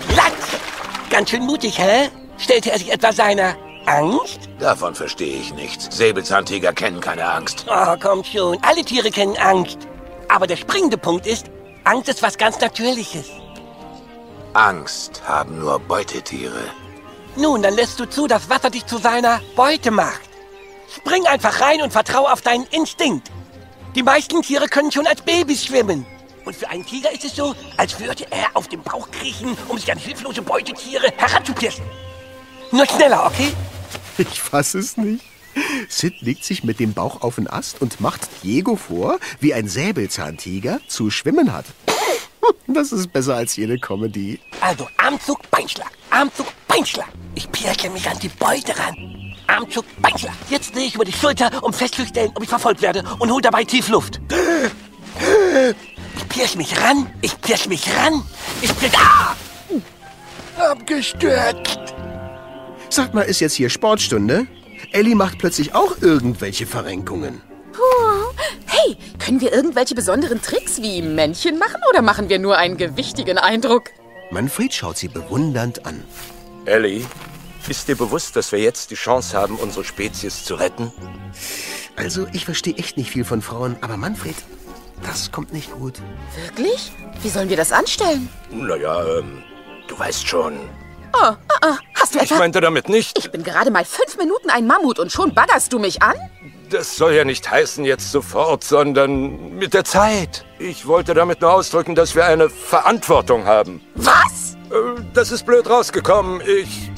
Platz! Ganz schön mutig, hä? Stellte er sich etwa seiner Angst? Davon verstehe ich nichts. Säbelzahntiger kennen keine Angst. Oh, komm schon. Alle Tiere kennen Angst. Aber der springende Punkt ist, Angst ist was ganz Natürliches. Angst haben nur Beutetiere. Nun, dann lässt du zu, dass Wasser dich zu seiner Beute macht. Spring einfach rein und vertraue auf deinen Instinkt. Die meisten Tiere können schon als Babys schwimmen. Und für einen Tiger ist es so, als würde er auf dem Bauch kriechen, um sich an hilflose Beutetiere heranzupirschen. Nur schneller, okay? Ich fasse es nicht. Sid legt sich mit dem Bauch auf den Ast und macht Diego vor, wie ein Säbelzahntiger zu schwimmen hat. Das ist besser als jede Comedy. Also Armzug, Beinschlag. Armzug, Beinschlag. Ich pirsche mich an die Beute ran. Armzug, Beinschlag. Jetzt drehe ich über die Schulter, um festzustellen, ob ich verfolgt werde und hole dabei tief Luft. Ich pirsch mich ran. Ich pirsch mich ran. Ich pirsch... Ah! Abgestürzt. Sag mal, ist jetzt hier Sportstunde? Ellie macht plötzlich auch irgendwelche Verrenkungen. Hey, können wir irgendwelche besonderen Tricks wie Männchen machen oder machen wir nur einen gewichtigen Eindruck? Manfred schaut sie bewundernd an. Ellie, ist dir bewusst, dass wir jetzt die Chance haben, unsere Spezies zu retten? Also, ich verstehe echt nicht viel von Frauen, aber Manfred, das kommt nicht gut. Wirklich? Wie sollen wir das anstellen? Naja, ähm, du weißt schon. Oh, ah, ah. hast du etwa... Ich meinte damit nicht. Ich bin gerade mal fünf Minuten ein Mammut und schon baggerst du mich an? Das soll ja nicht heißen jetzt sofort, sondern mit der Zeit. Ich wollte damit nur ausdrücken, dass wir eine Verantwortung haben. Was? Äh, Das ist blöd rausgekommen. Ich...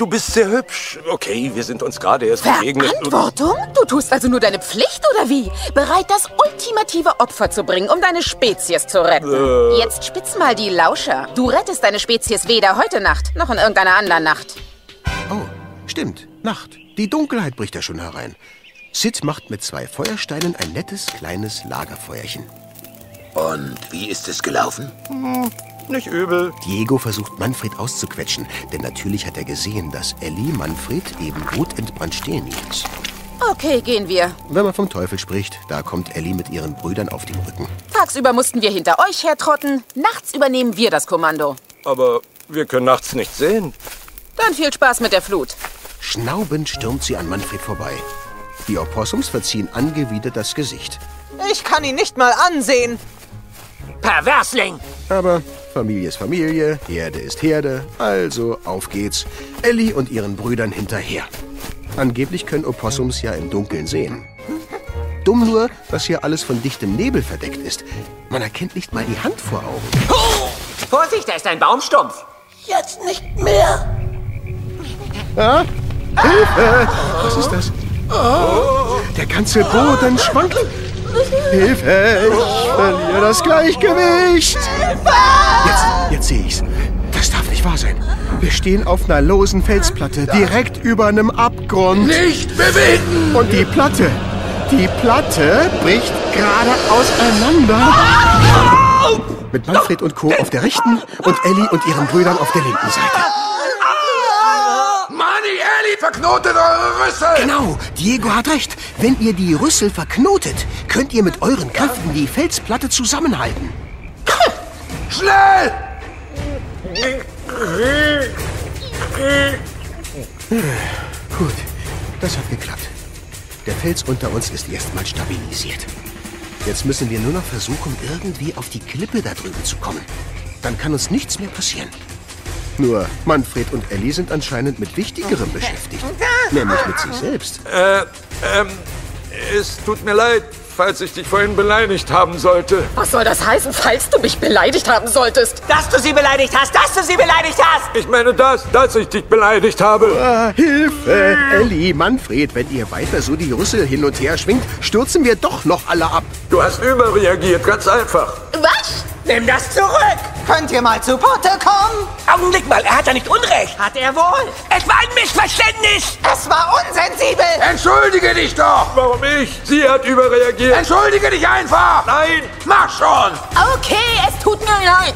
Du bist sehr hübsch. Okay, wir sind uns gerade erst begegnet. Verantwortung? Du tust also nur deine Pflicht oder wie? Bereit, das ultimative Opfer zu bringen, um deine Spezies zu retten. Äh. Jetzt spitz mal die Lauscher. Du rettest deine Spezies weder heute Nacht noch in irgendeiner anderen Nacht. Oh, stimmt. Nacht. Die Dunkelheit bricht ja schon herein. Sid macht mit zwei Feuersteinen ein nettes kleines Lagerfeuerchen. Und wie ist es gelaufen? Hm, nicht übel. Diego versucht Manfred auszuquetschen, denn natürlich hat er gesehen, dass Ellie Manfred eben gut entbrannt stehen ließ. Okay, gehen wir. Wenn man vom Teufel spricht, da kommt Ellie mit ihren Brüdern auf den Rücken. Tagsüber mussten wir hinter euch hertrotten, nachts übernehmen wir das Kommando. Aber wir können nachts nicht sehen. Dann viel Spaß mit der Flut. Schnaubend stürmt sie an Manfred vorbei. Die Opossums verziehen angewidert das Gesicht. Ich kann ihn nicht mal ansehen. Perversling! Aber Familie ist Familie, Herde ist Herde, also auf geht's. Ellie und ihren Brüdern hinterher. Angeblich können Opossums ja im Dunkeln sehen. Dumm nur, dass hier alles von dichtem Nebel verdeckt ist. Man erkennt nicht mal die Hand vor Augen. Vorsicht, da ist ein Baumstumpf. Jetzt nicht mehr. Ah, Hilfe! Was ist das? Der ganze Boden schwankt. Hilfe! Ich verliere das Gleichgewicht! Jetzt, jetzt sehe ich's. Das darf nicht wahr sein. Wir stehen auf einer losen Felsplatte, direkt über einem Abgrund. Nicht bewegen! Und die Platte, die Platte bricht gerade auseinander. Mit Manfred und Co. auf der rechten und Ellie und ihren Brüdern auf der linken Seite. Verknotet eure Rüssel! Genau, Diego hat recht. Wenn ihr die Rüssel verknotet, könnt ihr mit euren Kräften die Felsplatte zusammenhalten. Schnell! Gut, das hat geklappt. Der Fels unter uns ist erstmal stabilisiert. Jetzt müssen wir nur noch versuchen, irgendwie auf die Klippe da drüben zu kommen. Dann kann uns nichts mehr passieren. Nur Manfred und Ellie sind anscheinend mit Wichtigerem beschäftigt. Nämlich mit sich selbst. Äh, ähm, es tut mir leid, falls ich dich vorhin beleidigt haben sollte. Was soll das heißen, falls du mich beleidigt haben solltest? Dass du sie beleidigt hast, dass du sie beleidigt hast! Ich meine das, dass ich dich beleidigt habe. Ah, Hilfe! Ellie, Manfred, wenn ihr weiter so die Rüssel hin und her schwingt, stürzen wir doch noch alle ab. Du hast überreagiert, ganz einfach. Was? Nimm das zurück! Könnt ihr mal zu Potte kommen? Augenblick mal, er hat ja nicht Unrecht. Hat er wohl? Es war ein Missverständnis! Es war unsensibel! Entschuldige dich doch! Warum ich? Sie hat überreagiert. Entschuldige dich einfach! Nein! Mach schon! Okay, es tut mir leid.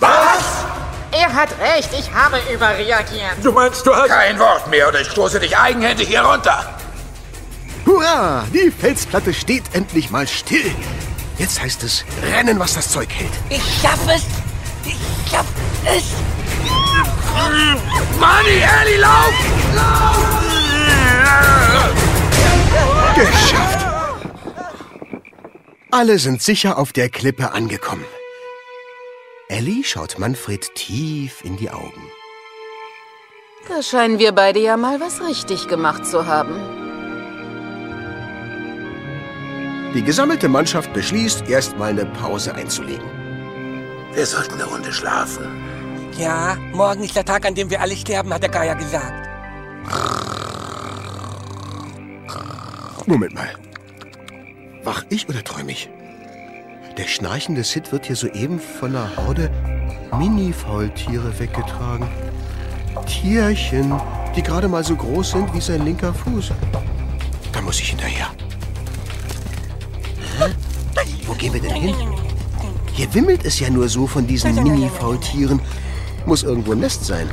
Was? Er hat recht, ich habe überreagiert. Du meinst, du hast... Kein Wort mehr oder ich stoße dich eigenhändig hier runter. Hurra! Die Felsplatte steht endlich mal still. Jetzt heißt es rennen, was das Zeug hält. Ich schaff es! Ich schaff es! Manni, Ellie, lauf! Geschafft! Alle sind sicher auf der Klippe angekommen. Ellie schaut Manfred tief in die Augen. Da scheinen wir beide ja mal was richtig gemacht zu haben. Die gesammelte Mannschaft beschließt, erstmal eine Pause einzulegen. Wir sollten eine Runde schlafen. Ja, morgen ist der Tag, an dem wir alle sterben, hat der Geier gesagt. Moment mal. Wach ich oder träume ich? Der schnarchende Sid wird hier soeben von einer Horde Mini-Faultiere weggetragen. Tierchen, die gerade mal so groß sind wie sein linker Fuß. Da muss ich hinterher. Gehen wir denn hin? Hier wimmelt es ja nur so von diesen Mini-Faultieren. Muss irgendwo ein Nest sein.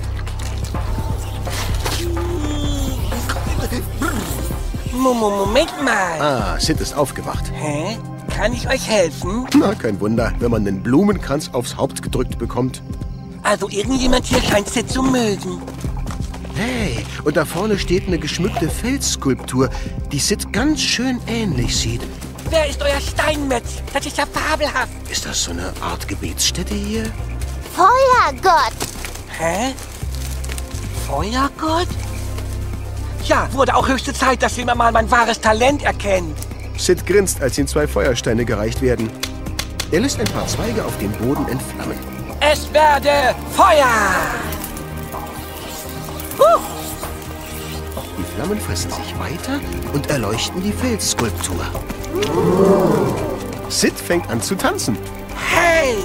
Moment mal. Ah, Sid ist aufgewacht. Hä? Kann ich euch helfen? Na, kein Wunder, wenn man den Blumenkranz aufs Haupt gedrückt bekommt. Also irgendjemand hier scheint Sid zu mögen. Hey, und da vorne steht eine geschmückte Felsskulptur, die Sid ganz schön ähnlich sieht. Wer ist euer Steinmetz? Das ist ja fabelhaft. Ist das so eine Art Gebetsstätte hier? Feuergott. Hä? Feuergott? Ja, wurde auch höchste Zeit, dass jemand mal mein wahres Talent erkennt. Sid grinst, als ihm zwei Feuersteine gereicht werden. Er lässt ein paar Zweige auf dem Boden entflammen. Es werde Feuer! Die Flammen fressen sich weiter und erleuchten die Felsskulptur. Sid fängt an zu tanzen. Hey!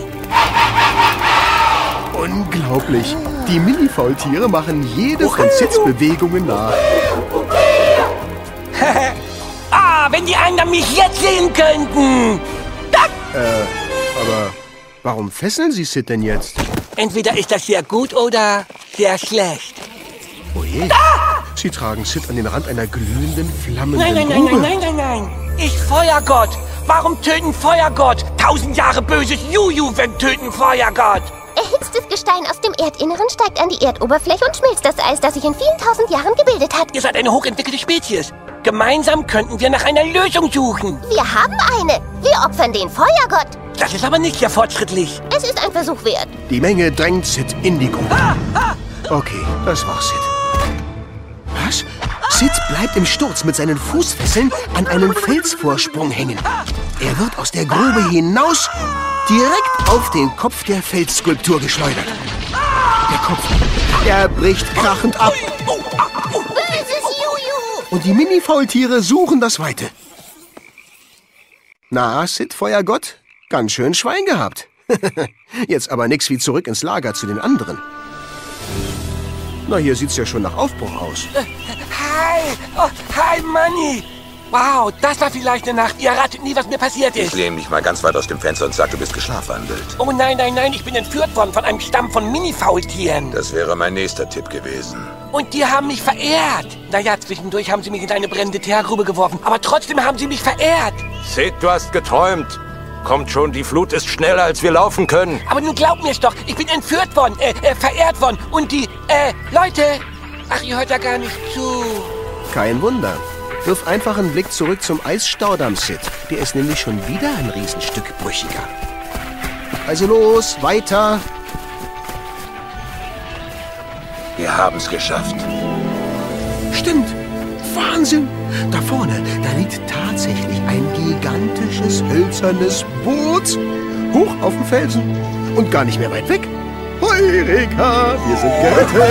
Unglaublich. Die Mini-Faultiere machen jede von Sids Bewegungen nach. ah, wenn die anderen mich jetzt sehen könnten! Äh, aber warum fesseln Sie Sid denn jetzt? Entweder ist das sehr gut oder sehr schlecht. Oh je. Sie tragen Sid an den Rand einer glühenden, flammenden Nein, nein, nein, nein, nein, nein, nein. Ich Feuergott. Warum töten Feuergott? Tausend Jahre böses Juju, wenn töten Feuergott. Erhitztes Gestein aus dem Erdinneren steigt an die Erdoberfläche und schmilzt das Eis, das sich in vielen tausend Jahren gebildet hat. Ihr seid eine hochentwickelte Spezies. Gemeinsam könnten wir nach einer Lösung suchen. Wir haben eine. Wir opfern den Feuergott. Das ist aber nicht sehr fortschrittlich. Es ist ein Versuch wert. Die Menge drängt Sid in die Grube. Okay, das war Sid. Sid bleibt im Sturz mit seinen Fußfesseln an einem Felsvorsprung hängen. Er wird aus der Grube hinaus direkt auf den Kopf der Felsskulptur geschleudert. Der Kopf, er bricht krachend ab. Und die Mini-Faultiere suchen das Weite. Na, Sid, Feuergott, ganz schön Schwein gehabt. Jetzt aber nix wie zurück ins Lager zu den anderen. Na, hier sieht's ja schon nach Aufbruch aus. Hi! Oh, hi, Manni! Wow, das war vielleicht eine Nacht. Ihr ratet nie, was mir passiert Ich ist. lehne mich mal ganz weit aus dem Fenster und sag, du bist geschlafwandelt. Oh nein, nein, nein, ich bin entführt worden von einem Stamm von Mini-Faultieren. Das wäre mein nächster Tipp gewesen. Und die haben mich verehrt. Naja, zwischendurch haben sie mich in eine brennende Teergrube geworfen. Aber trotzdem haben sie mich verehrt. Sid, du hast geträumt. Kommt schon, die Flut ist schneller, als wir laufen können. Aber nun glaub mir's doch, ich bin entführt worden, äh, äh, verehrt worden. Und die, äh, Leute... Ach, ihr hört da gar nicht zu. Kein Wunder. Wirf einfach einen Blick zurück zum Eisstaudamm, Sid. Der ist nämlich schon wieder ein Riesenstück brüchiger. Also los, weiter. Wir haben's geschafft. Stimmt. Wahnsinn. Da vorne, da liegt tatsächlich ein gigantisches hölzernes Boot. Hoch auf dem Felsen. Und gar nicht mehr weit weg. Heureka, wir sind gerettet.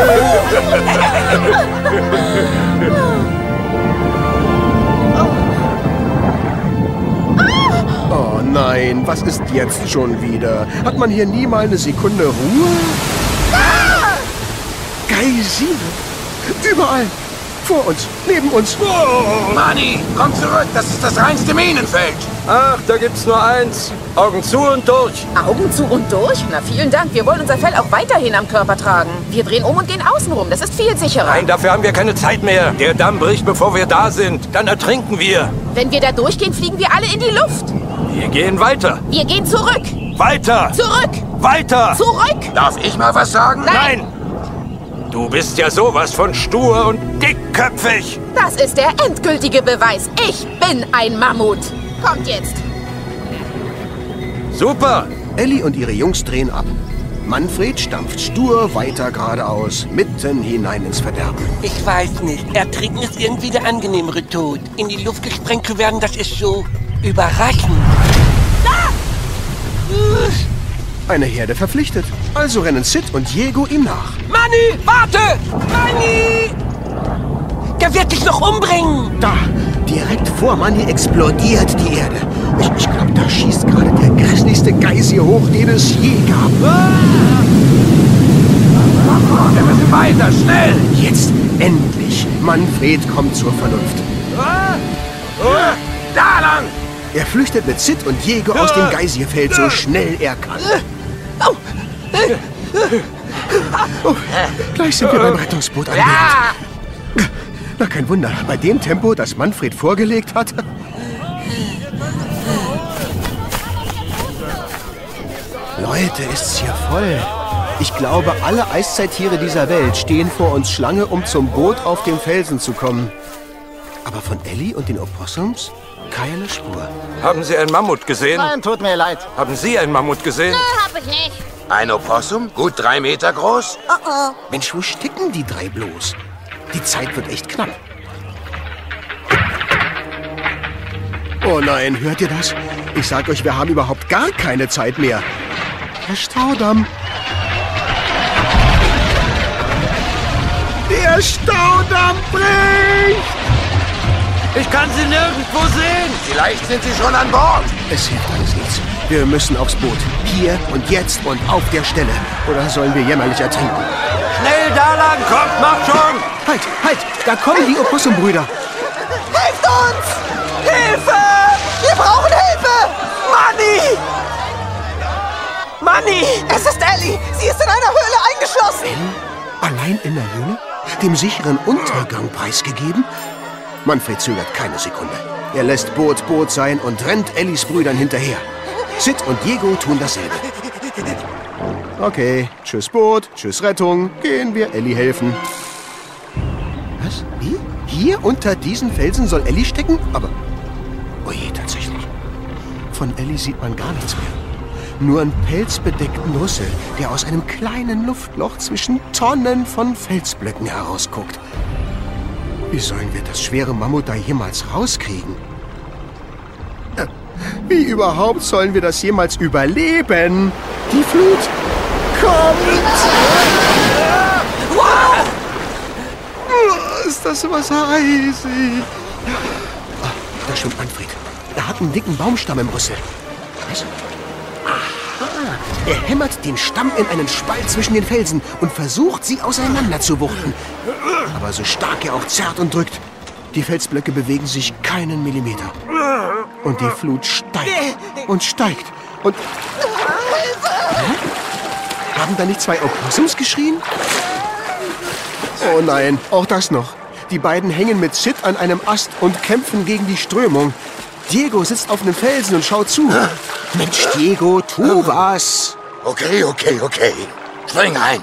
Oh nein, was ist jetzt schon wieder? Hat man hier nie mal eine Sekunde Ruhe? Geysire. Überall. Vor uns, neben uns. Manni, komm zurück, das ist das reinste Minenfeld. Ach, da gibt's nur eins. Augen zu und durch. Augen zu und durch? Na, vielen Dank. Wir wollen unser Fell auch weiterhin am Körper tragen. Wir drehen um und gehen außen rum. Das ist viel sicherer. Nein, dafür haben wir keine Zeit mehr. Der Damm bricht, bevor wir da sind. Dann ertrinken wir. Wenn wir da durchgehen, fliegen wir alle in die Luft. Wir gehen weiter. Wir gehen zurück. Weiter. Zurück. Weiter. Zurück. Darf ich mal was sagen? Nein. Du bist ja sowas von stur und dickköpfig. Das ist der endgültige Beweis. Ich bin ein Mammut. Kommt jetzt. Super. Ellie und ihre Jungs drehen ab. Manfred stampft stur weiter geradeaus, mitten hinein ins Verderben. Ich weiß nicht. Ertrinken ist irgendwie der angenehmere Tod. In die Luft gesprengt zu werden, das ist so überraschend. Eine Herde verpflichtet. Also rennen Sid und Diego ihm nach. Manni, warte! Manni! Der wird dich noch umbringen! Da, direkt vor Manni explodiert die Erde. Ich, ich glaube, da schießt gerade der grässlichste Geysir hoch, den es je gab. Wir müssen weiter, schnell! Jetzt, endlich. Manfred kommt zur Vernunft. Da lang! Er flüchtet mit Sid und Diego aus dem Geysirfeld so schnell er kann. Oh, gleich sind wir beim Rettungsboot angelangt. Na, kein Wunder. Bei dem Tempo, das Manfred vorgelegt hat. Leute, ist's hier voll. Ich glaube, alle Eiszeittiere dieser Welt stehen vor uns Schlange, um zum Boot auf dem Felsen zu kommen. Aber von Ellie und den Opossums keine Spur. Haben Sie einen Mammut gesehen? Nein, tut mir leid. Haben Sie einen Mammut gesehen? Hab ich nicht. Ein Opossum? Gut drei Meter groß? Oh oh. Mensch, wo sticken die drei bloß? Die Zeit wird echt knapp. Oh nein, hört ihr das? Ich sag euch, wir haben überhaupt gar keine Zeit mehr. Herr Staudamm. Der Staudamm bricht! Ich kann sie nirgendwo sehen. Vielleicht sind sie schon an Bord. Es hilft alles nichts. Wir müssen aufs Boot. Hier und jetzt und auf der Stelle. Oder sollen wir jämmerlich ertrinken? Schnell da lang, kommt, macht schon! Halt, halt! Da kommen die Opossumbrüder. Helft uns! Hilfe! Wir brauchen Hilfe! Manni! Manni! Es ist Ellie! Sie ist in einer Höhle eingeschlossen! Allein in der Höhle? Dem sicheren Untergang preisgegeben? Manfred zögert keine Sekunde. Er lässt Boot Boot sein und rennt Ellis Brüdern hinterher. Sid und Diego tun dasselbe. Okay, tschüss Boot, tschüss Rettung. Gehen wir Ellie helfen. Was? Wie? Hier unter diesen Felsen soll Ellie stecken? Aber. Oje, tatsächlich. Von Ellie sieht man gar nichts mehr. Nur einen pelzbedeckten Rüssel, der aus einem kleinen Luftloch zwischen Tonnen von Felsblöcken herausguckt. Wie sollen wir das schwere Mammut da jemals rauskriegen? Äh, Wie überhaupt sollen wir das jemals überleben? Die Flut kommt! Ist das Wasser eisig? Da schwimmt Manfred. Er hat einen dicken Baumstamm im Rüssel. Was? Aha. Er hämmert den Stamm in einen Spalt zwischen den Felsen und versucht, sie auseinanderzuwuchten. Aber so stark er auch zerrt und drückt, die Felsblöcke bewegen sich keinen Millimeter. Und die Flut steigt und steigt und... Hä? Haben da nicht zwei Opossums geschrien? Oh nein, auch das noch. Die beiden hängen mit Sid an einem Ast und kämpfen gegen die Strömung. Diego sitzt auf einem Felsen und schaut zu. Mensch, Diego, tu was. Okay, okay, okay. Spring ein.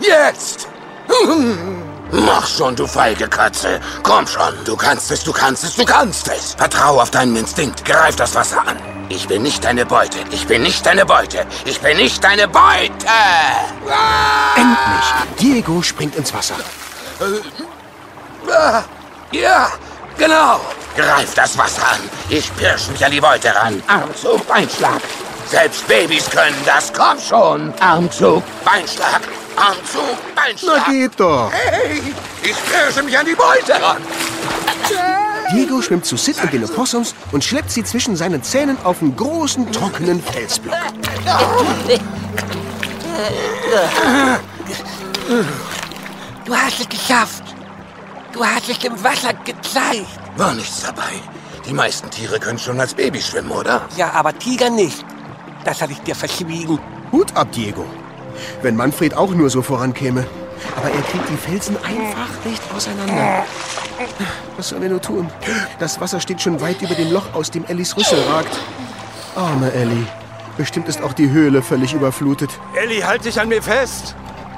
Jetzt! Mach schon, du feige Katze. Komm schon. Du kannst es, du kannst es, du kannst es. Vertrau auf deinen Instinkt. Greif das Wasser an. Ich bin nicht deine Beute. Ich bin nicht deine Beute. Ich bin nicht deine Beute. Endlich. Diego springt ins Wasser. Ah, Ja, genau. Greif das Wasser an. Ich pirsch mich an die Beute ran. Armzug, Beinschlag. Selbst Babys können das. Komm schon. Armzug, Beinschlag. Armzug, Beinschlag. Na geht doch. Hey, ich pirsche mich an die Beute ran. Diego schwimmt zu Sid und den Opossums und schleppt sie zwischen seinen Zähnen auf einen großen, trockenen Felsblock. Du hast es geschafft. Du hast es im Wasser gezeigt. War nichts dabei. Die meisten Tiere können schon als Baby schwimmen, oder? Ja, aber Tiger nicht. Das habe ich dir verschwiegen. Hut ab, Diego. Wenn Manfred auch nur so vorankäme. Aber er kriegt die Felsen einfach nicht auseinander. Was sollen wir nur tun? Das Wasser steht schon weit über dem Loch, aus dem Ellis Rüssel ragt. Arme Ellie. Bestimmt ist auch die Höhle völlig überflutet. Ellie, halt dich an mir fest.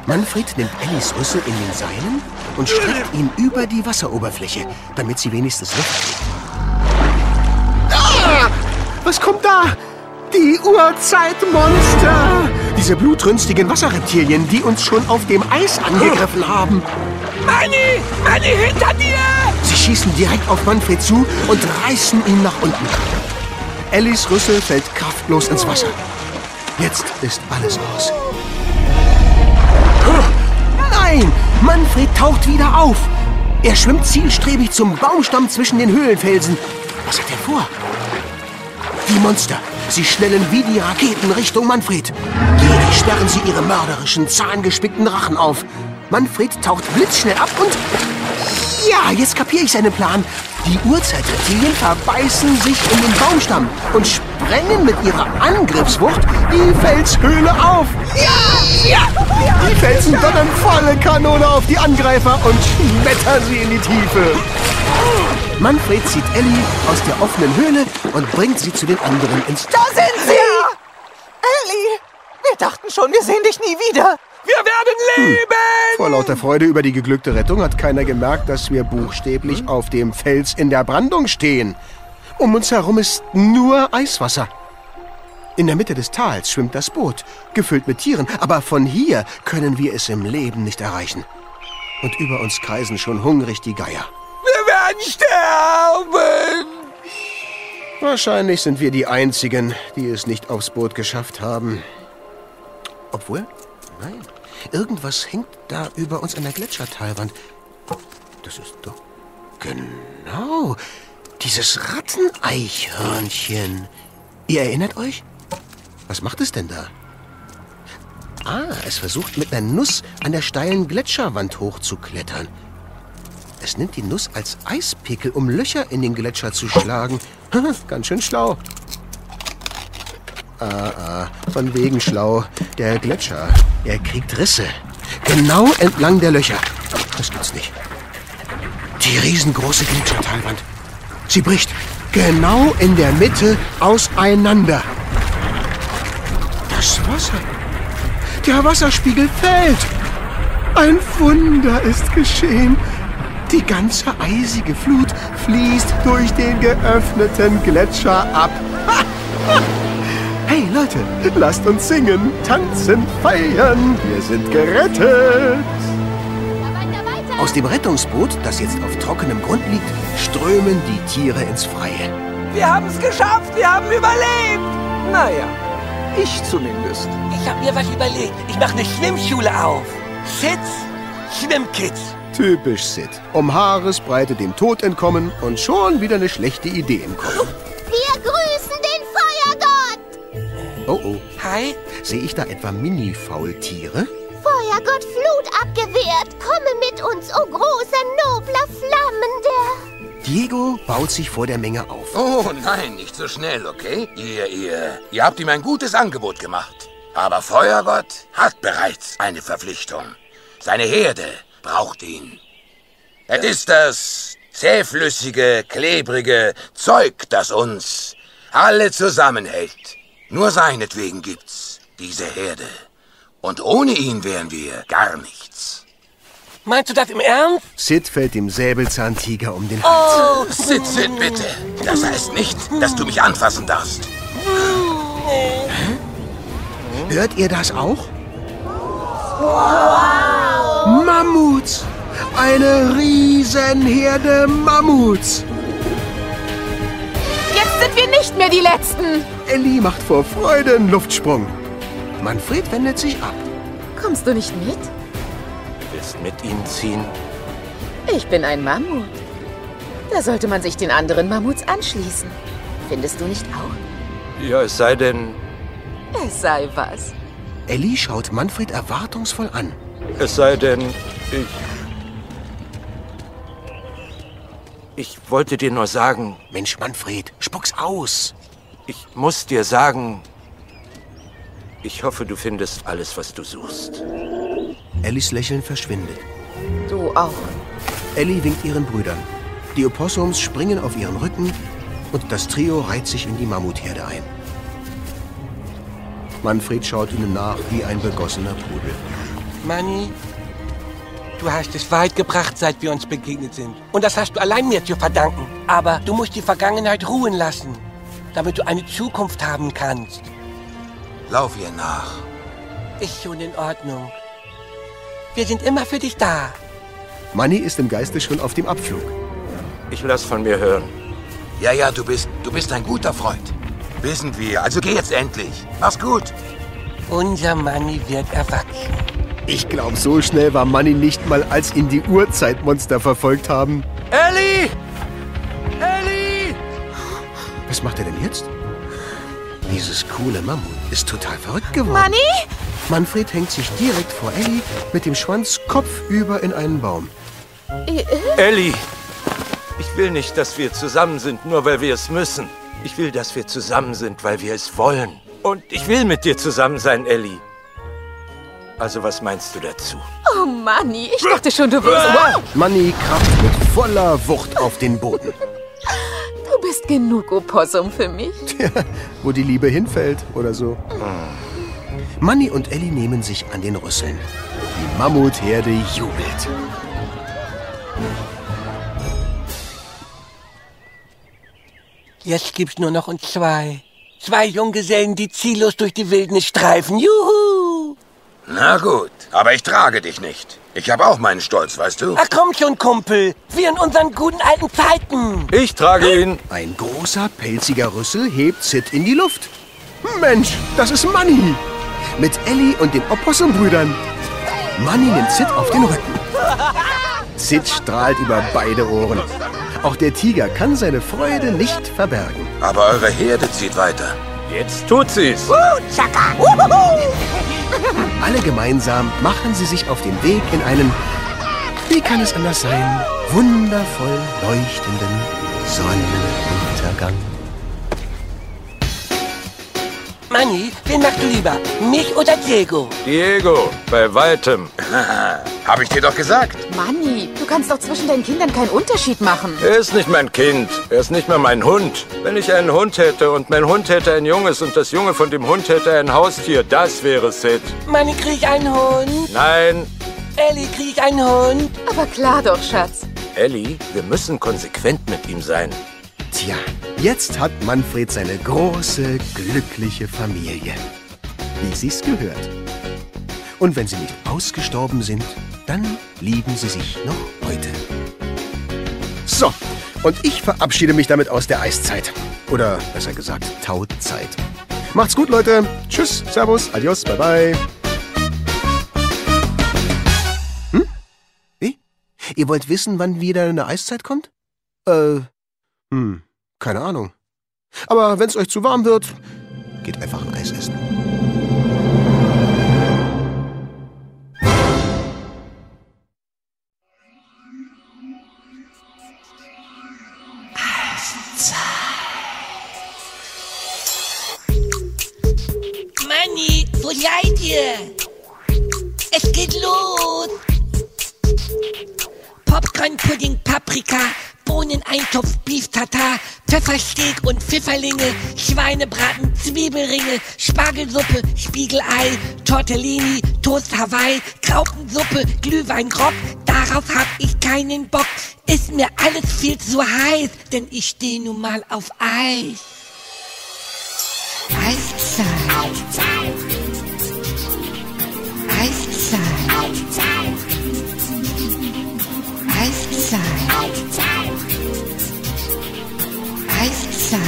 Manfred nimmt Ellis Rüssel in den Seinen und streckt ihn über die Wasseroberfläche, damit sie wenigstens Luft kriegt. Ah! Was kommt da? Die Urzeitmonster! Diese blutrünstigen Wasserreptilien, die uns schon auf dem Eis angegriffen haben. Manni! Manni, hinter dir! Sie schießen direkt auf Manfred zu und reißen ihn nach unten. Ellis Rüssel fällt kraftlos ins Wasser. Jetzt ist alles aus. Nein! Manfred taucht wieder auf. Er schwimmt zielstrebig zum Baumstamm zwischen den Höhlenfelsen. Was hat er vor? Die Monster. Sie schnellen wie die Raketen Richtung Manfred. Gierig sperren sie ihre mörderischen, zahngespickten Rachen auf. Manfred taucht blitzschnell ab und... Ja, jetzt kapiere ich seinen Plan. Die Urzeitreptilien verbeißen sich in den Baumstamm und sprengen mit ihrer Angriffswucht die Felshöhle auf. Ja, ja, Die Felsen donnern volle Kanone auf die Angreifer und schmettern sie in die Tiefe. Manfred zieht Ellie aus der offenen Höhle und bringt sie zu den anderen ins... Da sind sie! Ellie! Wir dachten schon, wir sehen dich nie wieder. Wir werden leben! Vor lauter Freude über die geglückte Rettung hat keiner gemerkt, dass wir buchstäblich auf dem Fels in der Brandung stehen. Um uns herum ist nur Eiswasser. In der Mitte des Tals schwimmt das Boot, gefüllt mit Tieren, aber von hier können wir es im Leben nicht erreichen. Und über uns kreisen schon hungrig die Geier. Sterben! Wahrscheinlich sind wir die Einzigen, die es nicht aufs Boot geschafft haben. Obwohl, nein, Irgendwas hängt da über uns an der Gletschertalwand. Das ist doch... Genau. Dieses Ratteneichhörnchen. Ihr erinnert euch? Was macht es denn da? Ah, es versucht mit einer Nuss an der steilen Gletscherwand hochzuklettern. Es nimmt die Nuss als Eispickel, um Löcher in den Gletscher zu schlagen. Ganz schön schlau. Ah, ah, von wegen schlau. Der Gletscher, er kriegt Risse. Genau entlang der Löcher. Das gibt's nicht. Die riesengroße Gletschertalwand. Sie bricht genau in der Mitte auseinander. Das Wasser. Der Wasserspiegel fällt. Ein Wunder ist geschehen. Die ganze eisige Flut fließt durch den geöffneten Gletscher ab. Hey Leute, lasst uns singen, tanzen, feiern. Wir sind gerettet. Aus dem Rettungsboot, das jetzt auf trockenem Grund liegt, strömen die Tiere ins Freie. Wir haben es geschafft, wir haben überlebt. Naja, ich zumindest. Ich habe mir was überlegt. Ich mache eine Schwimmschule auf. Sitz, Schwimmkids. Typisch Sid. Um Haaresbreite dem Tod entkommen und schon wieder eine schlechte Idee im Kopf. Wir grüßen den Feuergott. Oh oh. Hi. Sehe ich da etwa Mini-Faultiere? Feuergott Flut abgewehrt. Komme mit uns, o oh großer, nobler Flammender. Diego baut sich vor der Menge auf. Oh nein, nicht so schnell, okay? Ihr, ihr, ihr habt ihm ein gutes Angebot gemacht. Aber Feuergott hat bereits eine Verpflichtung. Seine Herde braucht ihn. Es ist das zähflüssige, klebrige Zeug, das uns alle zusammenhält. Nur seinetwegen gibt's diese Herde. Und ohne ihn wären wir gar nichts. Meinst du das im Ernst? Sid fällt dem Säbelzahntiger um den Hals. Oh. Sid, Sid, bitte. Das heißt nicht, dass du mich anfassen darfst. Hört ihr das auch? Wow. Mammuts! Eine Riesenherde Mammuts! Jetzt sind wir nicht mehr die Letzten! Ellie macht vor Freude einen Luftsprung. Manfred wendet sich ab. Kommst du nicht mit? Willst mit ihnen ziehen? Ich bin ein Mammut. Da sollte man sich den anderen Mammuts anschließen. Findest du nicht auch? Ja, es sei denn, Es sei was. Ellie schaut Manfred erwartungsvoll an. Es sei denn, ich. Ich wollte dir nur sagen, Mensch, Manfred, spuck's aus. ich muss dir sagen, ich hoffe, du findest alles, was du suchst. Ellies Lächeln verschwindet. Du auch. Ellie winkt ihren Brüdern. Die Opossums springen auf ihren Rücken und das Trio reiht sich in die Mammutherde ein. Manfred schaut ihnen nach wie ein begossener Pudel. Manni, du hast es weit gebracht, seit wir uns begegnet sind. Und das hast du allein mir zu verdanken. Aber du musst die Vergangenheit ruhen lassen, damit du eine Zukunft haben kannst. Lauf ihr nach. Ist schon in Ordnung. Wir sind immer für dich da. Manny ist im Geiste schon auf dem Abflug. Ich lass von mir hören. Ja, ja, du bist, du bist ein guter Freund. Wissen wir. Also geh jetzt endlich. Mach's gut. Unser Manni wird erwachsen. Ich glaube, so schnell war Manny nicht mal, als ihn die Urzeitmonster verfolgt haben. Ellie! Ellie! Was macht er denn jetzt? Dieses coole Mammut ist total verrückt geworden. Manni? Manfred hängt sich direkt vor Ellie mit dem Schwanz kopfüber in einen Baum. Ellie, ich will nicht, dass wir zusammen sind, nur weil wir es müssen. Ich will, dass wir zusammen sind, weil wir es wollen. Und ich will mit dir zusammen sein, Ellie. Also was meinst du dazu? Oh, Manni, ich dachte schon, du wirst... Manny kracht mit voller Wucht auf den Boden. Du bist genug Opossum für mich. Wo die Liebe hinfällt oder so. Manny und Ellie nehmen sich an den Rüsseln. Die Mammutherde jubelt. Jetzt gibt's nur noch uns zwei. Zwei Junggesellen, die ziellos durch die Wildnis streifen. Juhu! Na gut, aber ich trage dich nicht. Ich habe auch meinen Stolz, weißt du? Ach komm schon, Kumpel. Wie in unseren guten alten Zeiten. Ich trage ihn. Ein großer, pelziger Rüssel hebt Sid in die Luft. Mensch, das ist Manny. Mit Ellie und den Opossum-Brüdern. Manny nimmt Sid auf den Rücken. Sid strahlt über beide Ohren. Auch der Tiger kann seine Freude nicht verbergen. Aber eure Herde zieht weiter. Jetzt tut sie's. Alle gemeinsam machen sie sich auf den Weg in einen, wie kann es anders sein, wundervoll leuchtenden Sonnenuntergang. Manni, wen magst du lieber? Mich oder Diego? Diego, bei weitem. Hab ich dir doch gesagt. Manni, du kannst doch zwischen deinen Kindern keinen Unterschied machen. Er ist nicht mein Kind. Er ist nicht mal mein Hund. Wenn ich einen Hund hätte und mein Hund hätte ein Junges und das Junge von dem Hund hätte ein Haustier, das wäre Sid. Manni, krieg ich einen Hund? Nein. Ellie, krieg ich einen Hund? Aber klar doch, Schatz. Ellie, wir müssen konsequent mit ihm sein. Tja, jetzt hat Manfred seine große, glückliche Familie. Wie sie's gehört. Und wenn sie nicht ausgestorben sind, dann lieben sie sich noch heute. So, und ich verabschiede mich damit aus der Eiszeit. Oder besser gesagt, Tauzeit. Macht's gut, Leute. Tschüss, Servus, Adios, bye bye. Hm? Wie? Ihr wollt wissen, wann wieder eine Eiszeit kommt? Äh, hm, keine Ahnung. Aber wenn's euch zu warm wird, geht einfach ein Eis essen. Manni, wo seid ihr? Es geht los! Popcorn-Pudding, Paprika, Bohneneintopf, Beef Tartar, Pfeffersteak und Pfifferlinge, Schweinebraten, Zwiebelringe, Spargelsuppe, Spiegelei, Tortellini, Toast Hawaii, Graupensuppe, Glühwein grob. Darauf hab ich keinen Bock. Ist mir alles viel zu heiß, denn ich steh nun mal auf Eis. Eiszeit. Eiszeit. Eiszeit. Eiszeit.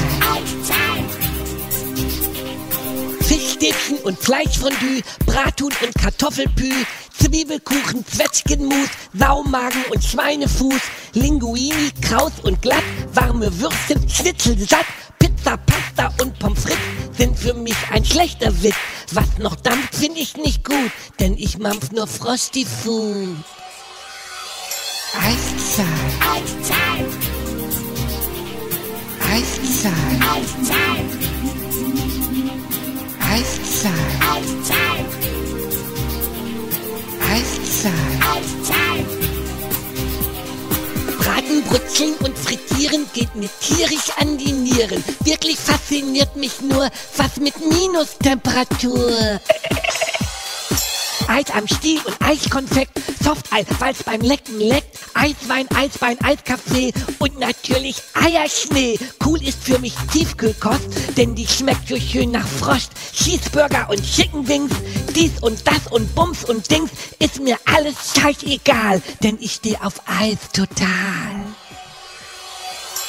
Fischstäbchen und Fleischfondue, Brathuhn und Kartoffelpü, Zwiebelkuchen, Zwetschgenmus, Saumagen und Schweinefuß, Linguini, Kraus und glatt, warme Würstchen, Schnitzel satt, Pizza, Pasta und Pommes frites sind für mich ein schlechter Witz. Was noch dampft, finde ich nicht gut, denn ich mampf nur Frosty Food. Eiszeit. Eiszeit. Eiszeit. Eiszeit. Eiszeit. Braten, brutzeln und frittieren geht mir tierisch an die Nieren. Wirklich fasziniert mich nur, was mit Minustemperatur. Eis am Stiel und Eiskonfekt, Softeis, weil's beim Lecken leckt, Eiswein, Eisbein, Eiskaffee und natürlich Eierschnee. Cool ist für mich Tiefkühlkost, denn die schmeckt so schön nach Frost. Cheeseburger und Chicken Wings, dies und das und Bums und Dings, ist mir alles scheißegal, denn ich steh auf Eis total.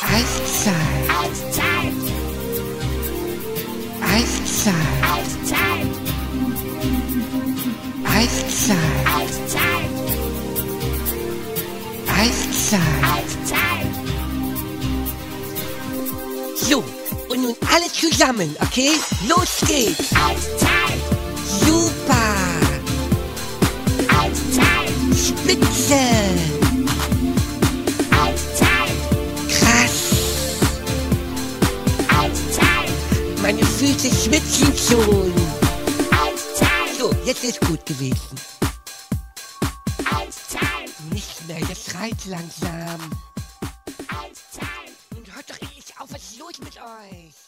Eiszeit. Eiszeit. Eiszeit. Eiszeit. Eiszeit. Eiszeit. So, und nun alle zusammen, okay? Los geht's. Eiszeit. Super. Eiszeit. Spitze. Eiszeit. Krass. Eiszeit. Meine Füße schwitzen schon. So, jetzt ist gut gewesen. Nicht mehr, jetzt schreit langsam. Und hört doch endlich auf, was ist los mit euch?